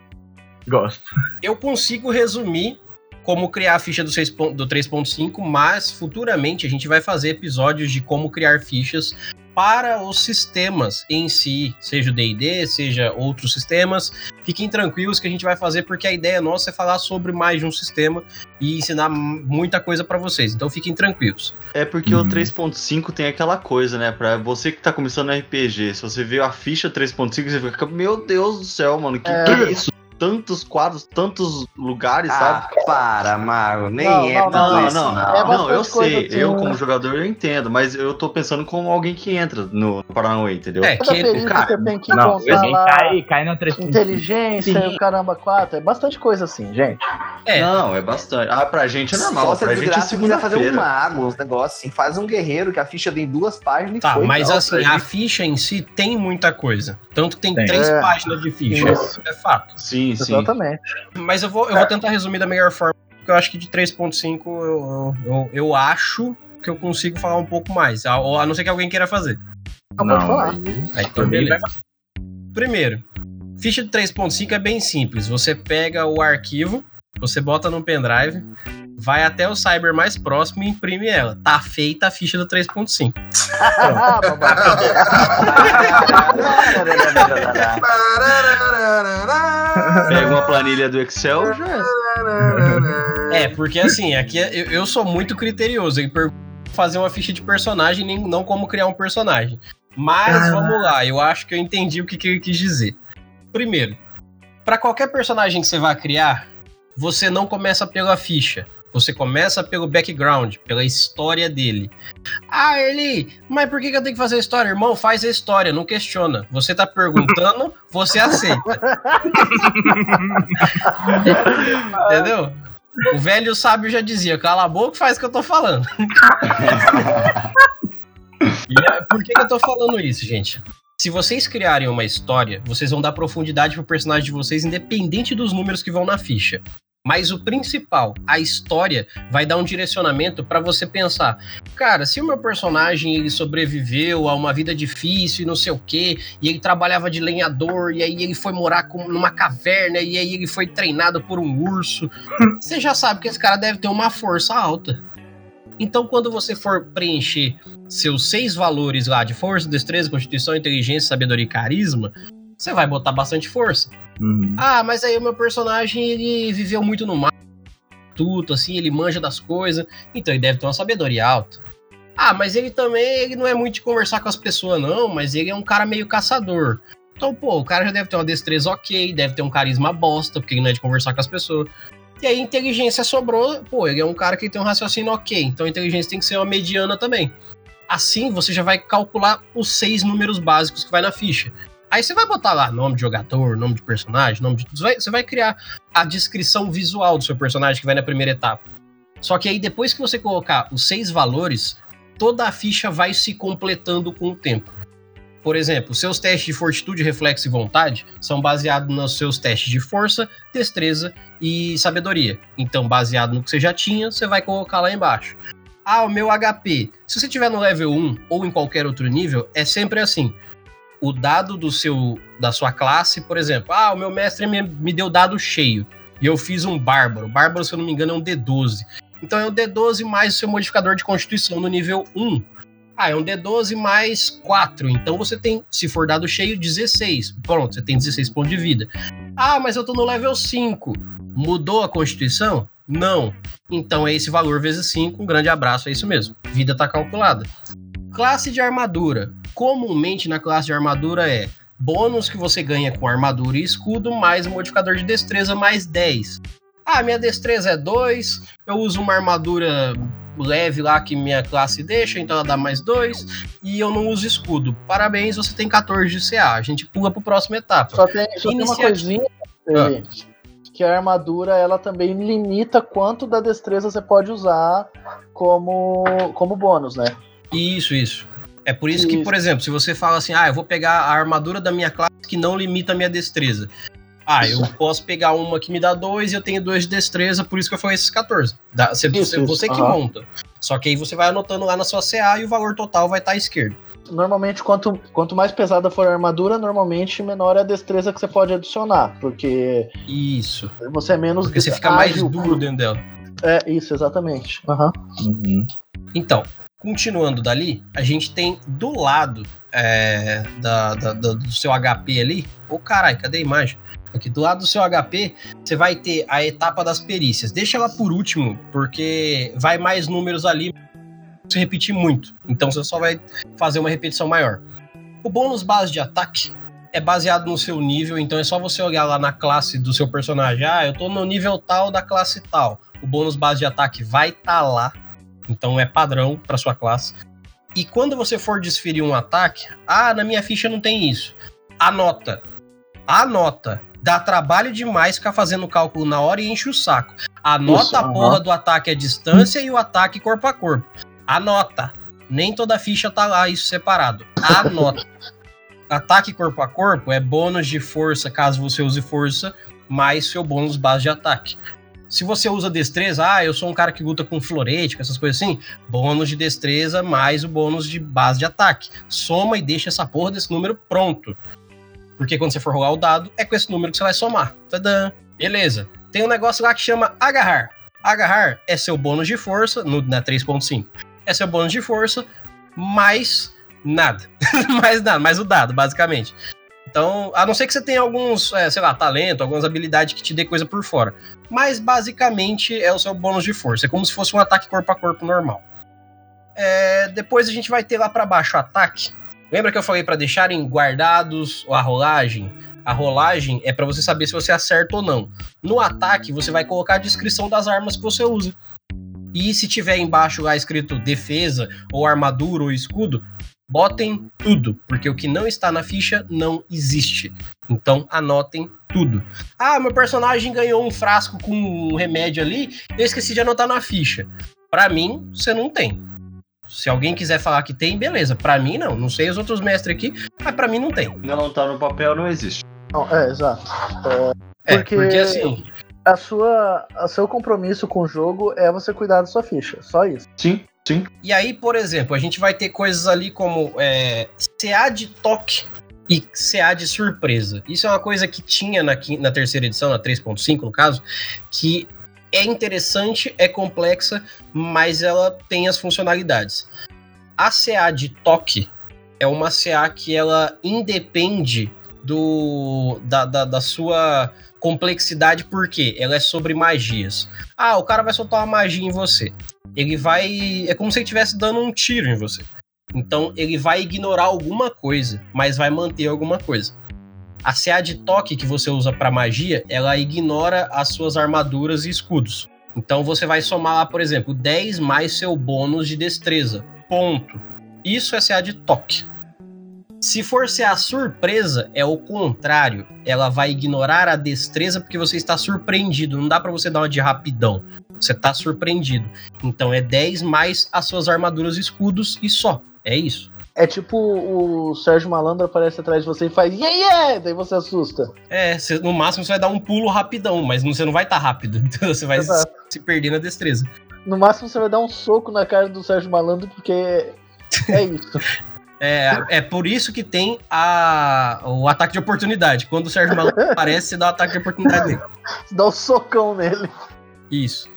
gosto. Eu consigo resumir como criar a ficha do, 6 pon- do 3.5, mas futuramente a gente vai fazer episódios de como criar fichas para os sistemas em si, seja o D&D, seja outros sistemas. Fiquem tranquilos que a gente vai fazer porque a ideia nossa é falar sobre mais de um sistema e ensinar muita coisa para vocês. Então fiquem tranquilos. É porque Uhum. o 3.5 tem aquela coisa, né? Pra você que tá começando no RPG, se você vê a ficha 3.5, você fica, meu Deus do céu, mano, que É. que é isso? Tantos quadros, tantos lugares, sabe? Ah, para, Mago. Nem Não, é não, tudo Não, isso, não, não. É não, eu sei. assim, Eu, né? como jogador, eu entendo, mas eu tô pensando como alguém que entra no Paranauê, entendeu? É, que período cara, você tem que Não, ninguém lá cai, cai 3 inteligência e o caramba 4. É bastante coisa assim, gente. é, Não, é bastante. Ah, pra gente é normal. Só se pra gente é quiser fazer um mago, uns negócios assim. Faz um guerreiro que a ficha tem duas páginas e tá, foi. mas Não, assim, a ficha em si tem muita coisa. Tanto que tem Tem. três É. páginas de ficha. Isso. É fato. Sim, sim. Exatamente. Mas eu vou, eu vou tentar resumir da melhor forma, porque eu acho que de 3.5 eu, eu, eu acho que eu consigo falar um pouco mais. A, ou a não ser que alguém queira fazer. Não, pode falar. Aí, então, beleza. Primeiro, ficha de 3.5 é bem simples. Você pega o arquivo, você bota no pendrive, vai até o cyber mais próximo e imprime ela. Tá feita a ficha do 3.5. Ah, babaca. Pega uma planilha do Excel, é. É, porque assim, aqui eu, eu sou muito criterioso. Pergunta fazer uma ficha de personagem, nem, não como criar um personagem. Mas vamos lá, eu acho que eu entendi o que, que ele quis dizer. Primeiro, para qualquer personagem que você vai criar, você não começa pela ficha. Você começa pelo background, pela história dele. Ah, ele, mas por que, que eu tenho que fazer a história? Irmão, faz a história, não questiona. Você tá perguntando, [LAUGHS] você aceita. [LAUGHS] Entendeu? O velho sábio já dizia, cala a boca faz o que eu tô falando. [LAUGHS] e é- por que, que eu tô falando isso, gente? Se vocês criarem uma história, vocês vão dar profundidade pro personagem de vocês, independente dos números que vão na ficha. Mas o principal, a história, vai dar um direcionamento pra você pensar. Cara, se o meu personagem ele sobreviveu a uma vida difícil e não sei o quê, e ele trabalhava de lenhador, e aí ele foi morar com- numa caverna, e aí ele foi treinado por um urso, [LAUGHS] você já sabe que esse cara deve ter uma força alta. Então, quando você for preencher seus seis valores lá de força, destreza, constituição, inteligência, sabedoria e carisma, você vai botar bastante força. Uhum. Ah, mas aí o meu personagem ele viveu muito no mar, tudo assim, ele manja das coisas, então ele deve ter uma sabedoria alta. Ah, mas ele também ele não é muito de conversar com as pessoas, não, mas ele é um cara meio caçador. Então, pô, o cara já deve ter uma destreza ok, deve ter um carisma bosta, porque ele não é de conversar com as pessoas. E aí, inteligência sobrou, pô, ele é um cara que tem um raciocínio ok, então a inteligência tem que ser uma mediana também. Assim, você já vai calcular os seis números básicos que vai na ficha. Aí você vai botar lá nome de jogador, nome de personagem, nome de tudo. Você vai, você vai criar a descrição visual do seu personagem que vai na primeira etapa. Só que aí depois que você colocar os seis valores, toda a ficha vai se completando com o tempo. Por exemplo, seus testes de fortitude, reflexo e vontade são baseados nos seus testes de força, destreza e sabedoria. Então, baseado no que você já tinha, você vai colocar lá embaixo. Ah, o meu HP. Se você tiver no level 1 ou em qualquer outro nível, é sempre assim o dado do seu da sua classe, por exemplo, ah, o meu mestre me, me deu dado cheio e eu fiz um bárbaro. Bárbaro, se eu não me engano, é um D12. Então é um D12 mais o seu modificador de constituição no nível 1. Ah, é um D12 mais 4. Então você tem, se for dado cheio, 16. Pronto, você tem 16 pontos de vida. Ah, mas eu tô no level 5. Mudou a constituição? Não. Então é esse valor vezes 5. Um grande abraço, é isso mesmo. Vida tá calculada. Classe de armadura. Comumente na classe de armadura é bônus que você ganha com armadura e escudo, mais o modificador de destreza mais 10. Ah, minha destreza é 2, eu uso uma armadura leve lá que minha classe deixa, então ela dá mais 2, e eu não uso escudo. Parabéns, você tem 14 de CA. A gente pula pro próxima etapa. Só tem, só tem uma coisinha, Felipe, que a armadura ela também limita quanto da destreza você pode usar como, como bônus, né? Isso, isso. É por isso que, Isso. por exemplo, se você fala assim, ah, eu vou pegar a armadura da minha classe que não limita a minha destreza. Ah, eu posso pegar uma que me dá 2 e eu tenho 2 de destreza, por isso que eu falei esses 14. Dá, você, Isso, você, isso, você que aham. monta. Só que aí você vai anotando lá na sua CA e o valor total vai estar à esquerda. Normalmente, quanto, quanto mais pesada for a armadura, normalmente menor é a destreza que você pode adicionar, porque Isso. você é menos Porque você fica mais duro dentro dela. É, isso, exatamente. Aham. Uhum. Então, continuando dali, a gente tem do lado é, da, da- da- do seu HP ali. Ô caralho, cadê a imagem? Aqui do lado do seu HP, você vai ter a etapa das perícias. Deixa ela por último, porque vai mais números ali se repetir muito. Então você só vai fazer uma repetição maior. O bônus base de ataque é baseado no seu nível, então é só você olhar lá na classe do seu personagem. Ah, eu tô no nível tal da classe tal. O bônus base de ataque vai estar lá. Então é padrão para sua classe. E quando você for desferir um ataque, ah, na minha ficha não tem isso. Anota. Anota. Dá trabalho demais ficar fazendo cálculo na hora e enche o saco. Anota Isso, a porra do ataque à distância e o ataque corpo a corpo. Anota. Nem toda ficha tá lá isso separado. Anota. ataque corpo a corpo é bônus de força caso você use força, mais seu bônus base de ataque. Se você usa destreza, ah, eu sou um cara que luta com florete, com essas coisas assim, bônus de destreza mais o bônus de base de ataque. Soma e deixa essa porra desse número pronto. Porque quando você for rolar o dado, é com esse número que você vai somar. Tadã. Beleza. Tem um negócio lá que chama agarrar. Agarrar é seu bônus de força, no, na 3.5. É seu bônus de força, mais nada. [LAUGHS] mais nada, mais o dado, basicamente. Então, a não ser que você tenha alguns, é, sei lá, talento, algumas habilidades que te dê coisa por fora. Mas basicamente é o seu bônus de força. É como se fosse um ataque corpo a corpo normal. É, depois a gente vai ter lá pra baixo o ataque. Lembra que eu falei pra deixarem guardados a rolagem? A rolagem é pra você saber se você acerta ou não. No ataque, você vai colocar a descrição das armas que você usa. E se tiver embaixo lá escrito defesa, ou armadura, ou escudo, botem tudo, porque o que não está na ficha não existe. Então anotem tudo. Ah, meu personagem ganhou um frasco com um remédio ali, eu esqueci de anotar na ficha. Pra mim, você não tem. Se alguém quiser falar que tem, beleza. Pra mim, não. Não sei os outros mestres aqui, mas pra mim não tem. Não tá no papel, não existe. Não, é, exato. É, Porque- porque assim, A sua, a seu compromisso com o jogo é você cuidar da sua ficha. Só isso. Sim, sim. E aí, por exemplo, a gente vai ter coisas ali como é, CA de toque e CA de surpresa. Isso é uma coisa que tinha na, na terceira edição, na 3.5 no caso, que é interessante, é complexa, mas ela tem as funcionalidades. A CA de toque é uma CA que ela independe do da, da, da sua complexidade, porque ela é sobre magias. Ah, o cara vai soltar uma magia em você ele vai. É como se ele estivesse dando um tiro em você. Então ele vai ignorar alguma coisa, mas vai manter alguma coisa. A CA de toque que você usa para magia, ela ignora as suas armaduras e escudos. Então você vai somar lá, por exemplo, 10 mais seu bônus de destreza. Ponto. Isso é CA de toque. Se for CA surpresa, é o contrário. Ela vai ignorar a destreza porque você está surpreendido. Não dá para você dar uma de rapidão. Você tá surpreendido. Então é 10 mais as suas armaduras e escudos e só. É isso. É tipo o Sérgio Malandro aparece atrás de você e faz yeah, yeah! Daí você assusta. É, no máximo você vai dar um pulo rapidão, mas você não vai estar rápido. [LAUGHS] Então você vai se, Exato. se perder na destreza. No máximo você vai dar um soco na cara do Sérgio Malandro, porque é isso. [LAUGHS] É, é por isso que tem a, o ataque de oportunidade. Quando o Sérgio Malandro [LAUGHS] aparece, você dá o ataque de oportunidade nele. Dá um socão nele. Isso.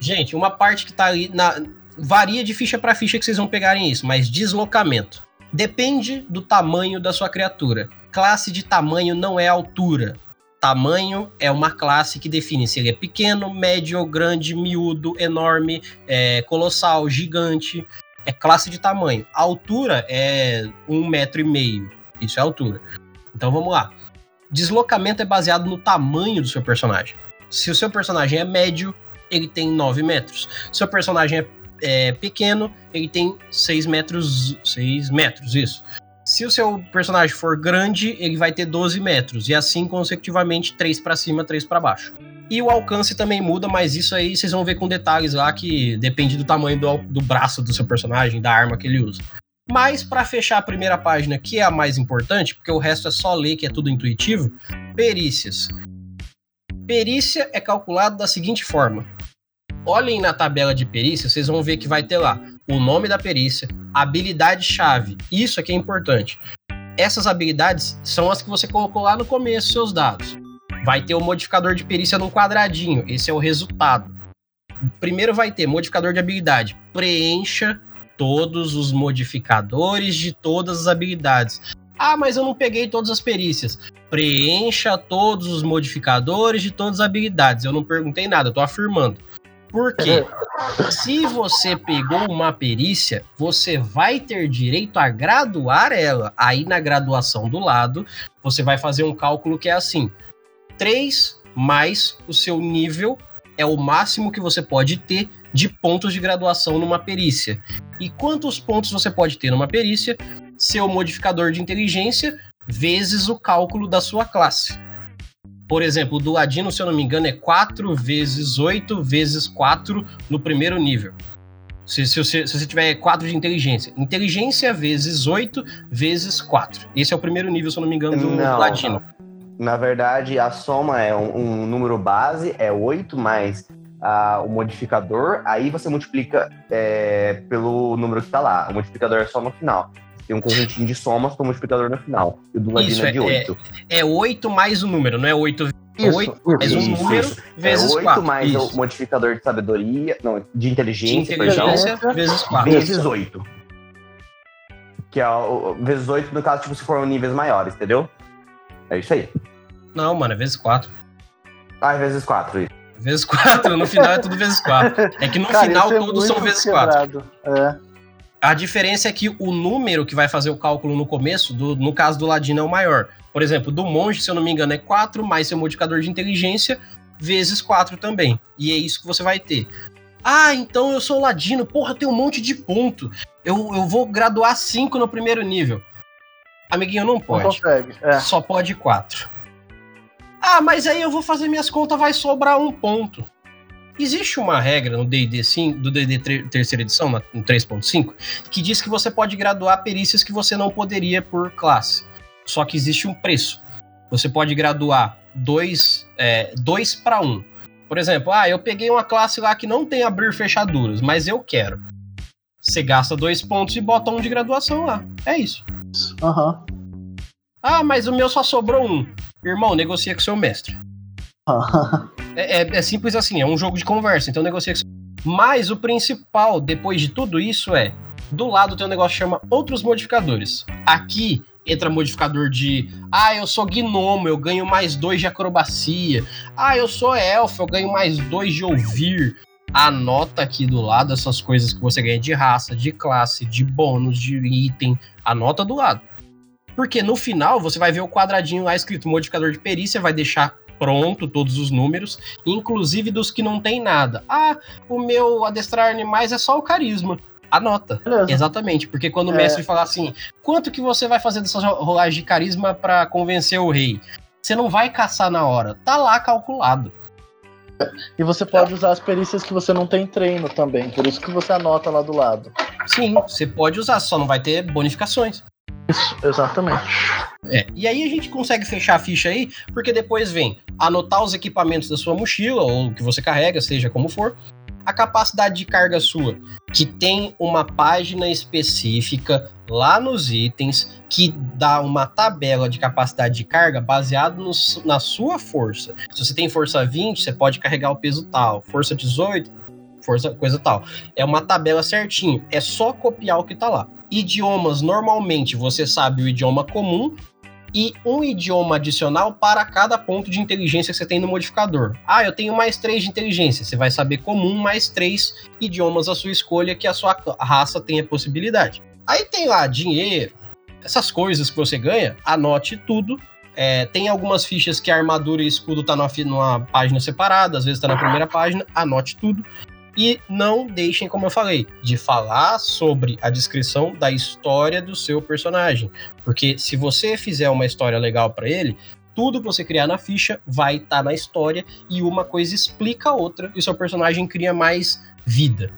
Gente, uma parte que tá ali na. Varia de ficha para ficha que vocês vão pegarem isso, mas deslocamento. Depende do tamanho da sua criatura. Classe de tamanho não é altura. Tamanho é uma classe que define se ele é pequeno, médio, grande, miúdo, enorme, é, colossal, gigante. É classe de tamanho. A altura é um metro e meio. Isso é altura. Então vamos lá. Deslocamento é baseado no tamanho do seu personagem. Se o seu personagem é médio, ele tem 9 metros. Se o seu personagem é, é pequeno, ele tem 6 metros. 6 metros, isso. Se o seu personagem for grande, ele vai ter 12 metros. E assim consecutivamente, 3 para cima, 3 para baixo. E o alcance também muda, mas isso aí vocês vão ver com detalhes lá que depende do tamanho do, do braço do seu personagem, da arma que ele usa. Mas para fechar a primeira página, que é a mais importante, porque o resto é só ler, que é tudo intuitivo, perícias. Perícia é calculado da seguinte forma: olhem na tabela de perícia, vocês vão ver que vai ter lá o nome da perícia, habilidade-chave. Isso aqui é importante. Essas habilidades são as que você colocou lá no começo, seus dados. Vai ter o modificador de perícia num quadradinho, esse é o resultado. Primeiro vai ter modificador de habilidade. Preencha todos os modificadores de todas as habilidades. Ah, mas eu não peguei todas as perícias. Preencha todos os modificadores de todas as habilidades. Eu não perguntei nada, eu tô afirmando. Por quê? Se você pegou uma perícia, você vai ter direito a graduar ela. Aí na graduação do lado, você vai fazer um cálculo que é assim: 3 mais o seu nível é o máximo que você pode ter de pontos de graduação numa perícia. E quantos pontos você pode ter numa perícia? Seu modificador de inteligência vezes o cálculo da sua classe. Por exemplo, o do Ladino, se eu não me engano, é 4 vezes 8 vezes 4 no primeiro nível. Se, se, você, se você tiver 4 de inteligência. Inteligência vezes 8 vezes 4. Esse é o primeiro nível, se eu não me engano, do Não. Ladino. Na verdade, a soma é um, um número base, é 8 mais ah, o modificador, aí você multiplica é, pelo número que tá lá. O modificador é só no final. Tem um conjuntinho de somas com o multiplicador no final. E o do Ladino é de é- 8. É 8 mais o número, não é 8 Isso, Oito mais um número isso. vezes é 8 4. mais Isso. o modificador de sabedoria, não, de De inteligência, perdão, inteligência vezes 4. vezes 8. Que é o- vezes 8 no caso, tipo, se for níveis maiores, entendeu? É isso aí. Não, mano, é vezes 4. Ah, é vezes 4. isso. Vezes 4, no final é tudo vezes 4. É que no Cara, final é todos são vezes 4. quebrado. É. A diferença é que o número que vai fazer o cálculo no começo, do- no caso do Ladino, é o maior. Por exemplo, do monge, se eu não me engano, é 4 mais seu modificador de inteligência vezes 4 também. E é isso que você vai ter. Ah, então eu sou Ladino. Porra, tem um monte de ponto. Eu, eu vou graduar 5 no primeiro nível. Amiguinho, não Não pode. consegue. É. Só pode 4. Ah, mas aí eu vou fazer minhas contas, vai sobrar um ponto. Existe uma regra no D&D 5, do D&D terceira edição, no 3.5, que diz que você pode graduar perícias que você não poderia por classe. Só que existe um preço. Você pode graduar 2 é, dois para 1. Um. Por exemplo, ah, eu peguei uma classe lá que não tem abrir fechaduras, mas eu quero. Você gasta dois pontos e bota um de graduação lá. É isso. Aham. Ah, mas o meu só sobrou um. Irmão, negocia com seu mestre. [LAUGHS] É, é- é simples assim, é um jogo de conversa, então negocia com seu... Mas o principal, depois de tudo isso, é... Do lado tem um negócio que chama outros modificadores. Aqui entra modificador de... Ah, eu sou gnomo, eu ganho mais dois de acrobacia. Ah, eu sou elfo, eu ganho mais dois de ouvir. Anota aqui do lado essas coisas que você ganha de raça, de classe, de bônus, de item. Anota do lado. Porque no final você vai ver o quadradinho lá escrito modificador de perícia, vai deixar pronto todos os números, inclusive dos que não tem nada. Ah, o meu adestrar animais é só o carisma. Anota. Beleza. Exatamente, porque quando o É. mestre falar assim, quanto que você vai fazer dessas ro- rolagens de carisma pra convencer o rei? Você não vai caçar na hora, tá lá calculado. E você pode usar as perícias que você não tem treino também. Por isso que você anota lá do lado. Sim, você pode usar, só não vai ter bonificações. Isso, exatamente. É, e aí a gente consegue fechar a ficha aí, porque depois vem anotar os equipamentos da sua mochila, ou o que você carrega, seja como for, a capacidade de carga sua, que tem uma página específica lá nos itens que dá uma tabela de capacidade de carga baseado no na sua força. Se você tem força 20, você pode carregar o peso tal, força 18, força, coisa tal. É uma tabela certinho. É só copiar o que tá lá. Idiomas, normalmente, você sabe o idioma comum e um idioma adicional para cada ponto de inteligência que você tem no modificador. Ah, eu tenho mais três de inteligência. Você vai saber comum mais três idiomas à sua escolha que a sua raça tem a possibilidade. Aí tem lá dinheiro, essas coisas que você ganha, anote tudo. É, tem algumas fichas que a armadura e escudo tá numa, numa página separada, às vezes tá na primeira página, anote tudo. E não deixem, como eu falei, de falar sobre a descrição da história do seu personagem. Porque se você fizer uma história legal para ele, tudo que você criar na ficha vai estar na história e uma coisa explica a outra e o seu personagem cria mais vida.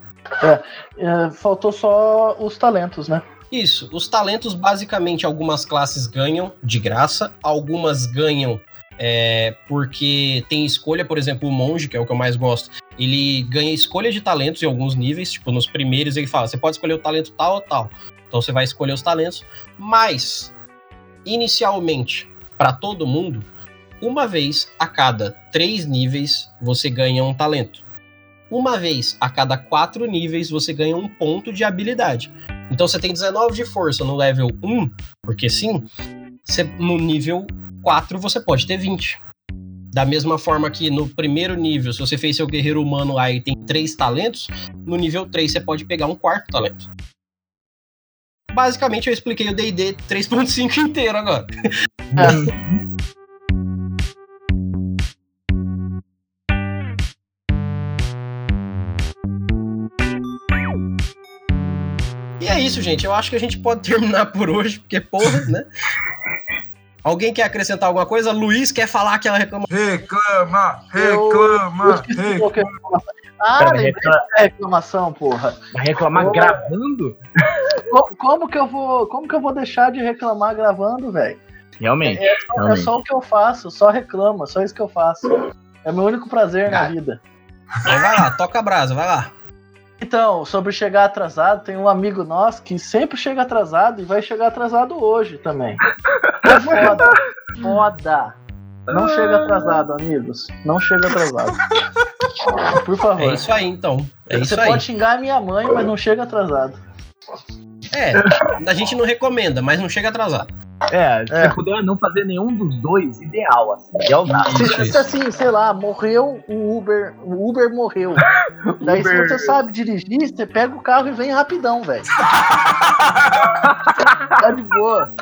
É, faltou só os talentos, né? Isso, os talentos, basicamente, algumas classes ganham de graça, algumas ganham é, porque tem escolha, por exemplo, o monge, que é o que eu mais gosto, ele ganha escolha de talentos em alguns níveis, tipo, nos primeiros ele fala, você pode escolher o talento tal ou tal. Então você vai escolher os talentos, mas inicialmente, para todo mundo, uma vez a cada três níveis você ganha um talento. Uma vez a cada quatro níveis você ganha um ponto de habilidade. Então você tem 19 de força no level 1, porque sim, você- no nível 4 você pode ter 20. Da mesma forma que no primeiro nível, se você fez seu guerreiro humano e tem três talentos, no nível 3 você pode pegar um quarto talento. Basicamente eu expliquei o D&D 3.5 [LAUGHS] inteiro agora. [LAUGHS] E é isso, gente. Eu acho que a gente pode terminar por hoje, porque porra, né? Alguém quer acrescentar alguma coisa? Luiz quer falar que ela reclama. Reclama, Eu- reclama, Eu é reclamação. Ah, Pera, reclamação, porra. Vai reclamar gravando? Co- Como que eu vou, como que eu vou deixar de reclamar gravando, velho? Realmente. É, só- é realmente. só o que eu faço, só reclama, só isso que eu faço. É meu único prazer na vida. Então vai lá, toca a brasa, vai lá. Então, sobre chegar atrasado, tem um amigo nosso que sempre chega atrasado e vai chegar atrasado hoje também. É foda. Foda. Não chega atrasado, amigos. Não chega atrasado. Por favor. É isso aí, então. É Você isso aí. pode xingar a minha mãe, mas não chega atrasado. É, a gente não recomenda, mas não chega atrasado. É, se É. você puder não fazer nenhum dos dois, ideal, assim. Ideal nada. Se, se assim, sei lá, morreu o Uber, o Uber morreu. [LAUGHS] Daí Uber- se você sabe dirigir, você pega o carro e vem rapidão, velho. [LAUGHS] tá de boa.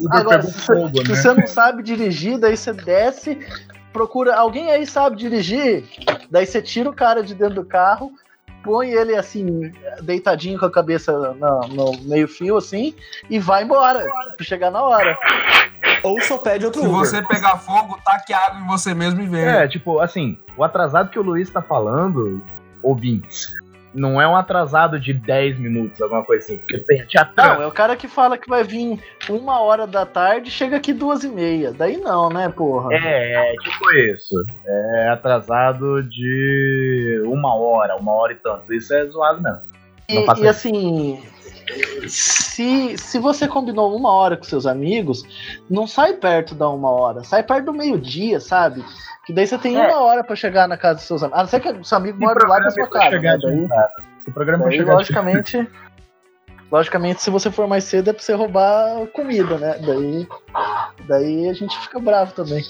Uber Agora, se, fogo, se né? você não sabe dirigir, daí você desce, procura. Alguém aí sabe dirigir? Daí você tira o cara de dentro do carro, põe ele assim, deitadinho com a cabeça no, no meio-fio, assim, e vai embora. Pra chegar na hora. Ou só pede outro Se Uber. você pegar fogo, taque água em você mesmo e vem. É, tipo, assim, o atrasado que o Luiz tá falando, ouvintes, não é um atrasado de 10 minutos, alguma coisa assim. Porque tem te atrasa. Não, é o cara que fala que vai vir uma hora da tarde e chega aqui duas e meia. Daí não, né, porra? É, é tipo isso. É atrasado de uma hora, uma hora e tanto. Isso é zoado mesmo. E, e assim, se, se você combinou uma hora com seus amigos, não sai perto da uma hora, sai perto do meio-dia, sabe? Que daí você tem É. uma hora pra chegar na casa dos seus amigos. A não ser que o seu amigo mora do lado da sua casa. Né? Daí. Se programa daí chegar de logicamente, logicamente, se você for mais cedo é pra você roubar comida, né? Daí, daí a gente fica bravo também.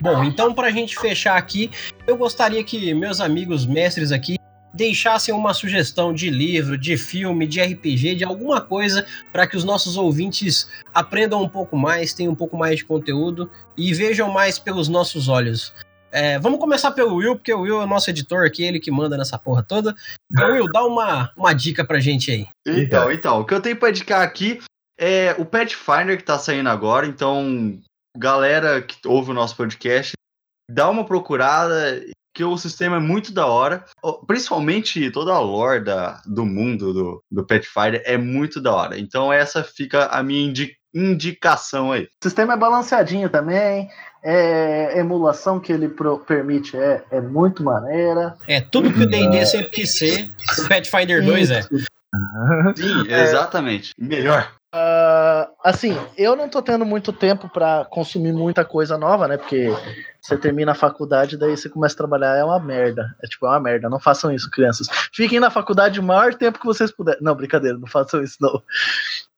Bom, então pra gente fechar aqui, eu gostaria que meus amigos mestres aqui deixassem uma sugestão de livro, de filme, de RPG, de alguma coisa para que os nossos ouvintes aprendam um pouco mais, tenham um pouco mais de conteúdo e vejam mais pelos nossos olhos. É, vamos começar pelo Will, porque o Will é o nosso editor aqui, ele que manda nessa porra toda. Então, Will, dá uma, uma dica pra gente aí. Então, então, o que eu tenho pra indicar aqui é o Pathfinder que tá saindo agora. Então, galera que ouve o nosso podcast, dá uma procurada, que o sistema é muito da hora. Principalmente toda a lore da, do mundo do, do Pathfinder é muito da hora. Então, essa fica a minha indi- indicação aí. O sistema é balanceadinho também. É, emulação que ele pro- permite é, é muito maneira. É, tudo que o D&D sempre quis ser, o Pathfinder 2 é. Sim, exatamente. Melhor. Ah, Ah, assim, eu não tô tendo muito tempo pra consumir muita coisa nova, né? Porque você termina a faculdade, daí você começa a trabalhar, é uma merda. É tipo, é uma merda. Não façam isso, crianças. Fiquem na faculdade o maior tempo que vocês puderem. Não, brincadeira, não façam isso, não.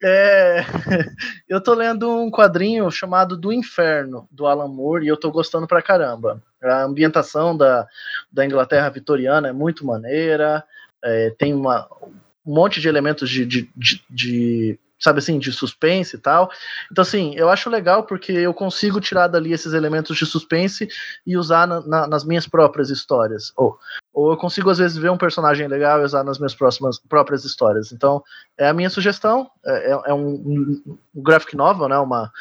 É, [LAUGHS] eu tô lendo um quadrinho chamado Do Inferno, do Alan Moore, e eu tô gostando pra caramba. A ambientação da, da Inglaterra vitoriana é muito maneira, é, tem uma, um monte de elementos de, de, de, de sabe assim, de suspense e tal. Então, assim, eu acho legal porque eu consigo tirar dali esses elementos de suspense e usar na, na, nas minhas próprias histórias. Ou, ou eu consigo, às vezes, ver um personagem legal e usar nas minhas próximas, próprias histórias. Então, é a minha sugestão. É, é um, um, um graphic novel, né? Uma,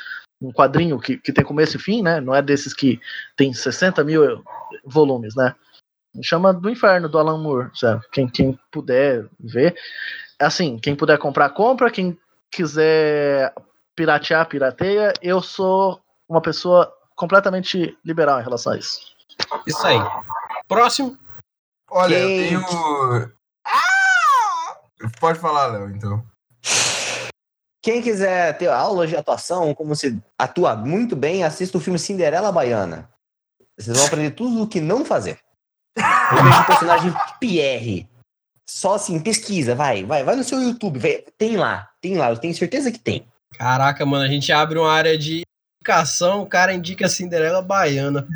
um quadrinho que, que tem começo e fim, né? Não é desses que tem 60 mil volumes, né? Chama do Inferno, do Alan Moore? Quem, quem puder ver. Assim, quem puder comprar, compra. Quem quiser piratear, pirateia. Eu sou uma pessoa completamente liberal em relação a isso. Isso aí. Próximo. Olha, Quem- eu tenho. Ah! Pode falar, Léo, então. Quem quiser ter aulas de atuação, como se atua muito bem, assista o filme Cinderela Baiana. Vocês vão aprender tudo o que não fazer. Eu vejo o personagem Pierre. Só assim, pesquisa, vai, vai, vai no seu YouTube, vai- tem lá, tem lá, eu tenho certeza que tem. Caraca, mano, a gente abre uma área de indicação, o cara indica Cinderela Baiana.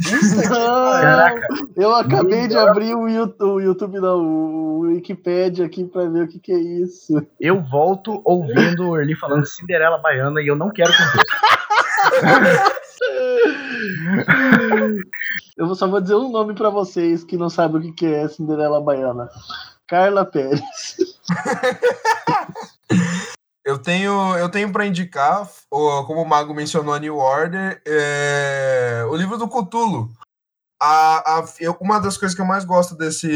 Caraca, eu acabei de abrir o YouTube, o YouTube não, o Wikipedia aqui pra ver o que, que é isso. Eu volto ouvindo o Erli falando Cinderela Baiana e eu não quero. Eu só vou dizer um nome pra vocês que não sabem o que, que é Cinderela Baiana. Carla Pérez. [LAUGHS] Eu tenho, eu tenho para indicar, como o Mago mencionou a New Order, é, o livro do Cthulhu. A, a- eu- uma das coisas que eu mais gosto desse,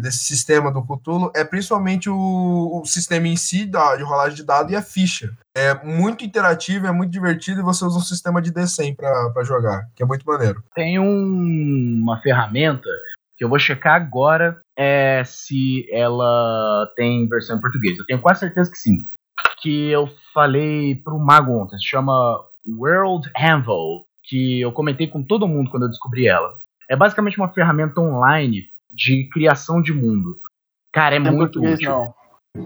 desse sistema do Cthulhu é principalmente o, o sistema em si, da, de rolagem de dado e a ficha. É muito interativo, é muito divertido e você usa um sistema de D100 para jogar, que é muito maneiro. Tem um- uma ferramenta que eu vou checar agora é, se ela tem versão em português. Eu tenho quase certeza que sim. Que eu falei pro Mago ontem, se chama World Anvil, que eu comentei com todo mundo quando eu descobri ela. É basicamente uma ferramenta online de criação de mundo. Cara, é Não tem muito português, útil. não.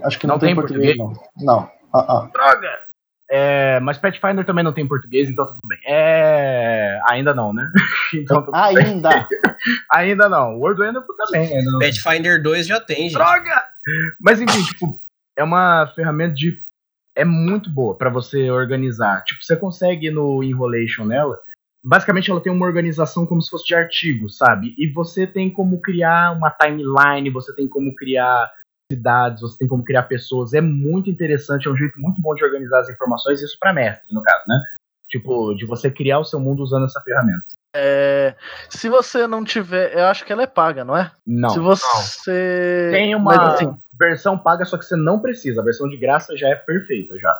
Acho que não, Não tem tem português, não. Não. Ah, ah. Droga! É, mas Pathfinder também não tem em português, então tudo bem. É, ainda não, né? [LAUGHS] então, tudo bem. Ainda. [LAUGHS] ainda não. World Anvil também. Ainda não. Pathfinder 2 já tem, gente. Droga! Mas enfim, tipo, é uma ferramenta de. É muito boa pra você organizar. Tipo, você consegue no Enrolation nela. Basicamente, ela tem uma organização como se fosse de artigos, sabe? E você tem como criar uma timeline, você tem como criar cidades, você tem como criar pessoas. É muito interessante, é um jeito muito bom de organizar as informações, isso pra mestre, no caso, né? Tipo, de você criar o seu mundo usando essa ferramenta. É, se você não tiver. Eu acho que ela é paga, não é? Não. Se você. Tem uma Mas, assim, versão paga, só que você não precisa. A versão de graça já é perfeita, já.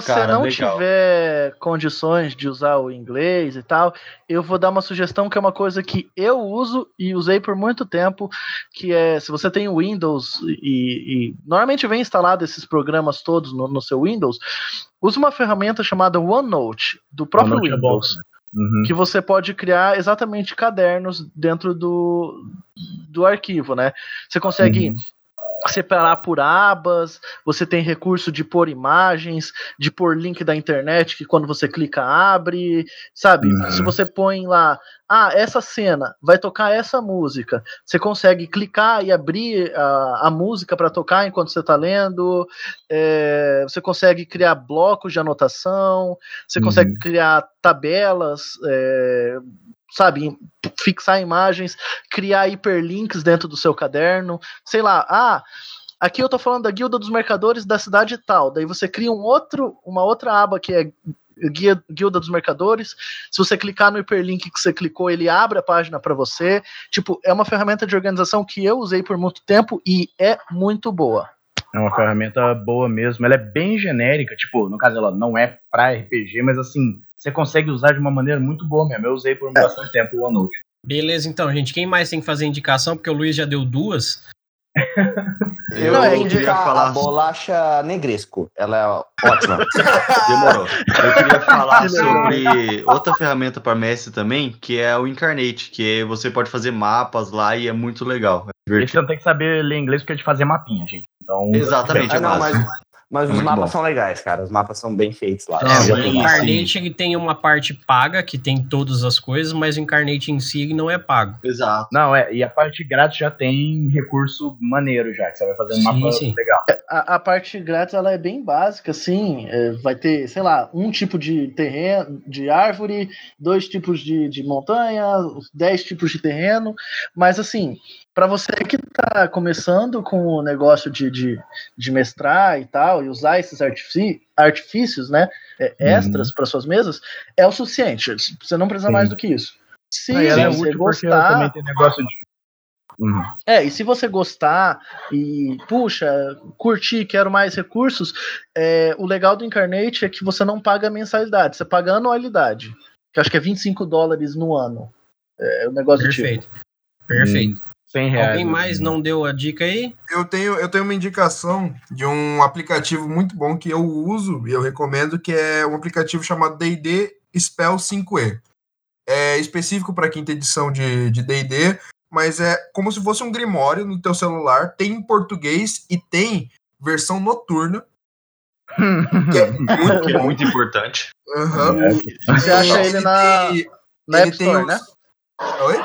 Se você Cara, não legal. tiver condições de usar o inglês e tal, eu vou dar uma sugestão que é uma coisa que eu uso e usei por muito tempo, que é se você tem o Windows e, e normalmente vem instalado esses programas todos no, no seu Windows, use uma ferramenta chamada OneNote do próprio OneNote é bom Windows. Uhum. que você pode criar exatamente cadernos dentro do, do arquivo, né? Você consegue Uhum. Separar por abas, você tem recurso de pôr imagens, de pôr link da internet que quando você clica abre, sabe? Uhum. Se você põe lá, ah, essa cena vai tocar essa música, você consegue clicar e abrir a, a música para tocar enquanto você está lendo, é, você consegue criar blocos de anotação, você Uhum. consegue criar tabelas, é, sabe, fixar imagens, criar hiperlinks dentro do seu caderno, sei lá, ah, aqui eu tô falando da guilda dos mercadores da cidade tal, daí você cria um outro, uma outra aba que é guia, guilda dos mercadores, se você clicar no hiperlink que você clicou, ele abre a página para você, tipo, é uma ferramenta de organização que eu usei por muito tempo e é muito boa. É uma ferramenta boa mesmo. Ela é bem genérica, tipo, no caso ela não é pra RPG, mas assim, você consegue usar de uma maneira muito boa mesmo. Eu usei por bastante tempo o OneNote. Beleza, então, gente. Quem mais tem que fazer indicação? Porque o Luiz já deu duas. Eu Não, é indicar queria falar- a bolacha negresco. Ela é ótima. [LAUGHS] Demorou. Eu queria falar [LAUGHS] sobre outra ferramenta para mestre também, que é o Incarnate, que você pode fazer mapas lá e é muito legal. É você não tem que saber ler inglês porque é de fazer mapinha, gente. Então, Exatamente, Ah, é não, mas. Mas os Muito mapas bom. são legais, cara. Os mapas são bem feitos lá. É, sim, o. Incarnate tem uma parte paga, que tem todas as coisas, mas o Incarnate em si não é pago. Exato. Não, é, e a parte grátis já tem recurso maneiro já, que você vai fazer um mapa sim. legal. A, a parte grátis ela é bem básica, assim. é, vai ter, sei lá, um tipo de terreno, de árvore, dois tipos de, de montanha, dez tipos de terreno. Mas assim, para você que tá começando com o negócio de, de, de mestrar e tal, e usar esses artifícios, né, é, extras para suas mesas, é o suficiente. Você não precisa Sim. mais do que isso. Se Ah, é você útil porque gostar, também tem negócio de. Uhum. é, e se você gostar e, puxa, curtir, quero mais recursos, é, o legal do Incarnate é que você não paga mensalidade, você paga anualidade, que eu acho que é 25 dólares no ano. É o negócio do tipo. Perfeito. Perfeito. 100 reais. Alguém mais não deu a dica aí? Eu tenho, eu tenho uma indicação de um aplicativo muito bom que eu uso e eu recomendo, que é um aplicativo chamado D&D Spell 5e. É específico para quinta edição de de D&D, mas é como se fosse um grimório no teu celular, tem em português e tem versão noturna, [LAUGHS] que é muito Que é muito importante. Aham. Você acha ele na, tem- na ele App tem Store, os- né? Oi?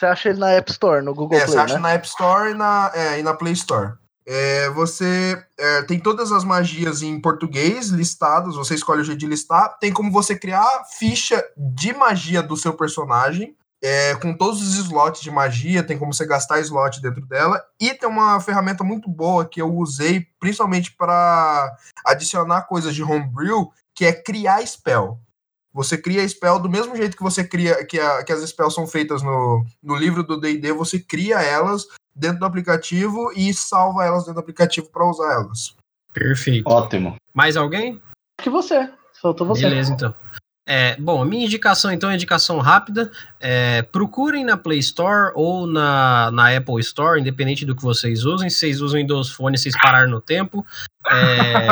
Você acha ele na App Store, no Google É, você Play, acha né? na App Store e na, é, e na Play Store. É, você é, tem todas as magias em português listadas, você escolhe o jeito de listar. Tem como você criar ficha de magia do seu personagem, é, com todos os slots de magia, tem como você gastar slot dentro dela. E tem uma ferramenta muito boa que eu usei principalmente para adicionar coisas de homebrew, que é criar spell. Você cria spell do mesmo jeito que você cria, que, a- que as spells são feitas no, no livro do D&D, você cria elas dentro do aplicativo e salva elas dentro do aplicativo para usar elas. Perfeito. Ótimo. Mais alguém? Que você. Faltou você. Beleza, então. É, bom, a minha indicação, então, é indicação rápida. É, procurem na Play Store ou na, na Apple Store, independente do que vocês usem. Se vocês usam Windows Phone, vocês pararam no tempo. É,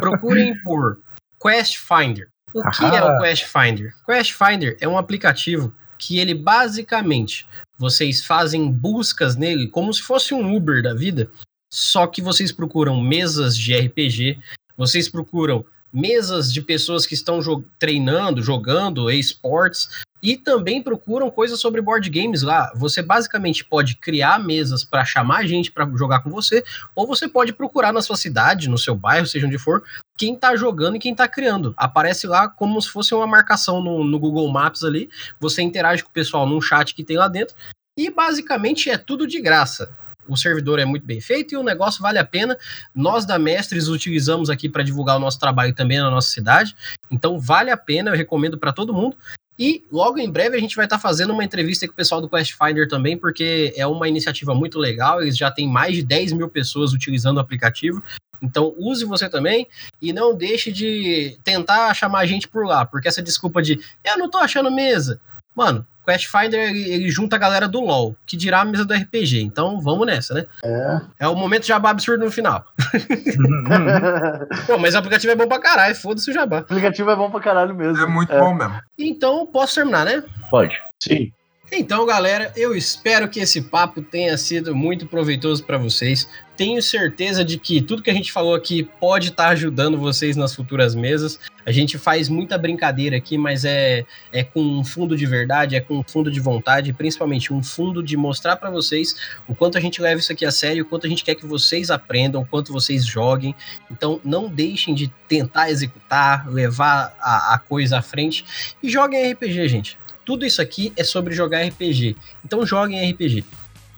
procurem por Quest Finder. O que é o Quest Finder? Quest Finder é um aplicativo que ele basicamente vocês fazem buscas nele como se fosse um Uber da vida, só que vocês procuram mesas de RPG, vocês procuram mesas de pessoas que estão jo treinando, jogando esportes e também procuram coisas sobre board games lá. Você basicamente pode criar mesas para chamar gente para jogar com você, ou você pode procurar na sua cidade, no seu bairro, seja onde for, quem tá jogando e quem tá criando. Aparece lá como se fosse uma marcação no, no Google Maps ali. Você interage com o pessoal num chat que tem lá dentro. E basicamente é tudo de graça. O servidor é muito bem feito e o negócio vale a pena. Nós da Mestres utilizamos aqui para divulgar o nosso trabalho também na nossa cidade. Então vale a pena, eu recomendo para todo mundo. E logo em breve a gente vai estar tá fazendo uma entrevista com o pessoal do Quest Finder também, porque é uma iniciativa muito legal. Eles já têm mais de 10 mil pessoas utilizando o aplicativo. Então use você também e não deixe de tentar chamar a gente por lá, porque essa desculpa de eu não tô achando mesa. Mano, Quest Finder ele, ele junta a galera do LoL, que dirá a mesa do RPG. Então vamos nessa, né? É. É o momento jabá absurdo no final. [LAUGHS] Pô, mas o aplicativo é bom pra caralho, foda-se o jabá. o aplicativo é bom pra caralho mesmo. É muito bom mesmo. Então posso terminar, né? Pode. Sim. Então, galera, eu espero que esse papo tenha sido muito proveitoso para vocês. Tenho certeza de que tudo que a gente falou aqui pode estar ajudando vocês nas futuras mesas. A gente faz muita brincadeira aqui, mas é, é com um fundo de verdade, é com um fundo de vontade, principalmente um fundo de mostrar para vocês o quanto a gente leva isso aqui a sério, o quanto a gente quer que vocês aprendam, o quanto vocês joguem. Então, não deixem de tentar executar, levar a, a coisa à frente e joguem RPG, gente tudo isso aqui é sobre jogar RPG. Então joguem RPG.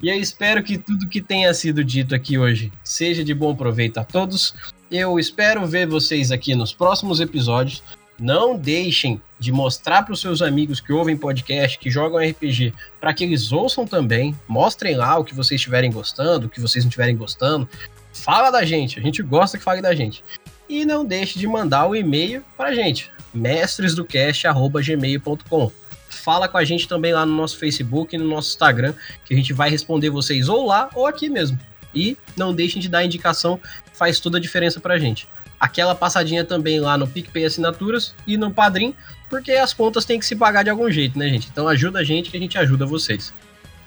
E eu espero que tudo que tenha sido dito aqui hoje seja de bom proveito a todos. Eu espero ver vocês aqui nos próximos episódios. Não deixem de mostrar para os seus amigos que ouvem podcast, que jogam RPG, para que eles ouçam também. Mostrem lá o que vocês estiverem gostando, o que vocês não estiverem gostando. Fala da gente, a gente gosta que fale da gente. E não deixe de mandar o e-mail para a gente, mestresdocast.gmail.com fala com a gente também lá no nosso Facebook e no nosso Instagram, que a gente vai responder vocês ou lá ou aqui mesmo. E não deixem de dar indicação, faz toda a diferença pra gente. Aquela passadinha também lá no PicPay Assinaturas e no Padrim, porque as contas têm que se pagar de algum jeito, né, gente? Então ajuda a gente que a gente ajuda vocês.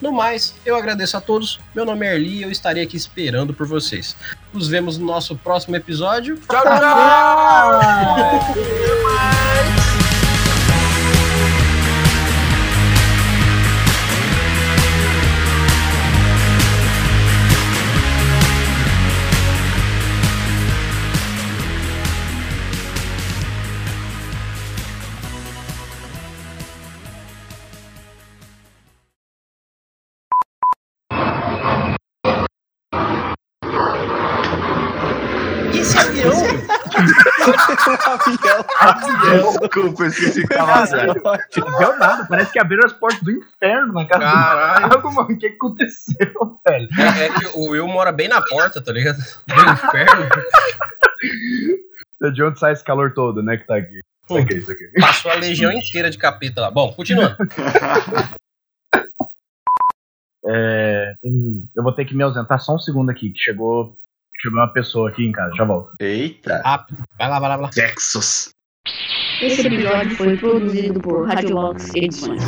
No mais, eu agradeço a todos. Meu nome é Erli e eu estarei aqui esperando por vocês. Nos vemos no nosso próximo episódio. Tchau, tchau! E Desculpa, esqueci que tava zero. Não deu nada, parece que abriram as portas do inferno na casa Caralho. do mano. O que aconteceu, velho? É, é que o Will mora bem na porta, tá ligado? Do inferno. De onde sai esse calor todo, né, que tá aqui? Isso aqui, isso aqui. Passou a legião inteira de capeta lá. Bom, continuando. [LAUGHS] É, eu vou ter que me ausentar só um segundo aqui, que chegou, chegou uma pessoa aqui em casa, já volto. Eita. Rápido. Vai lá, vai lá, vai lá. Texas. Esse episódio foi produzido por Radiobox Edições.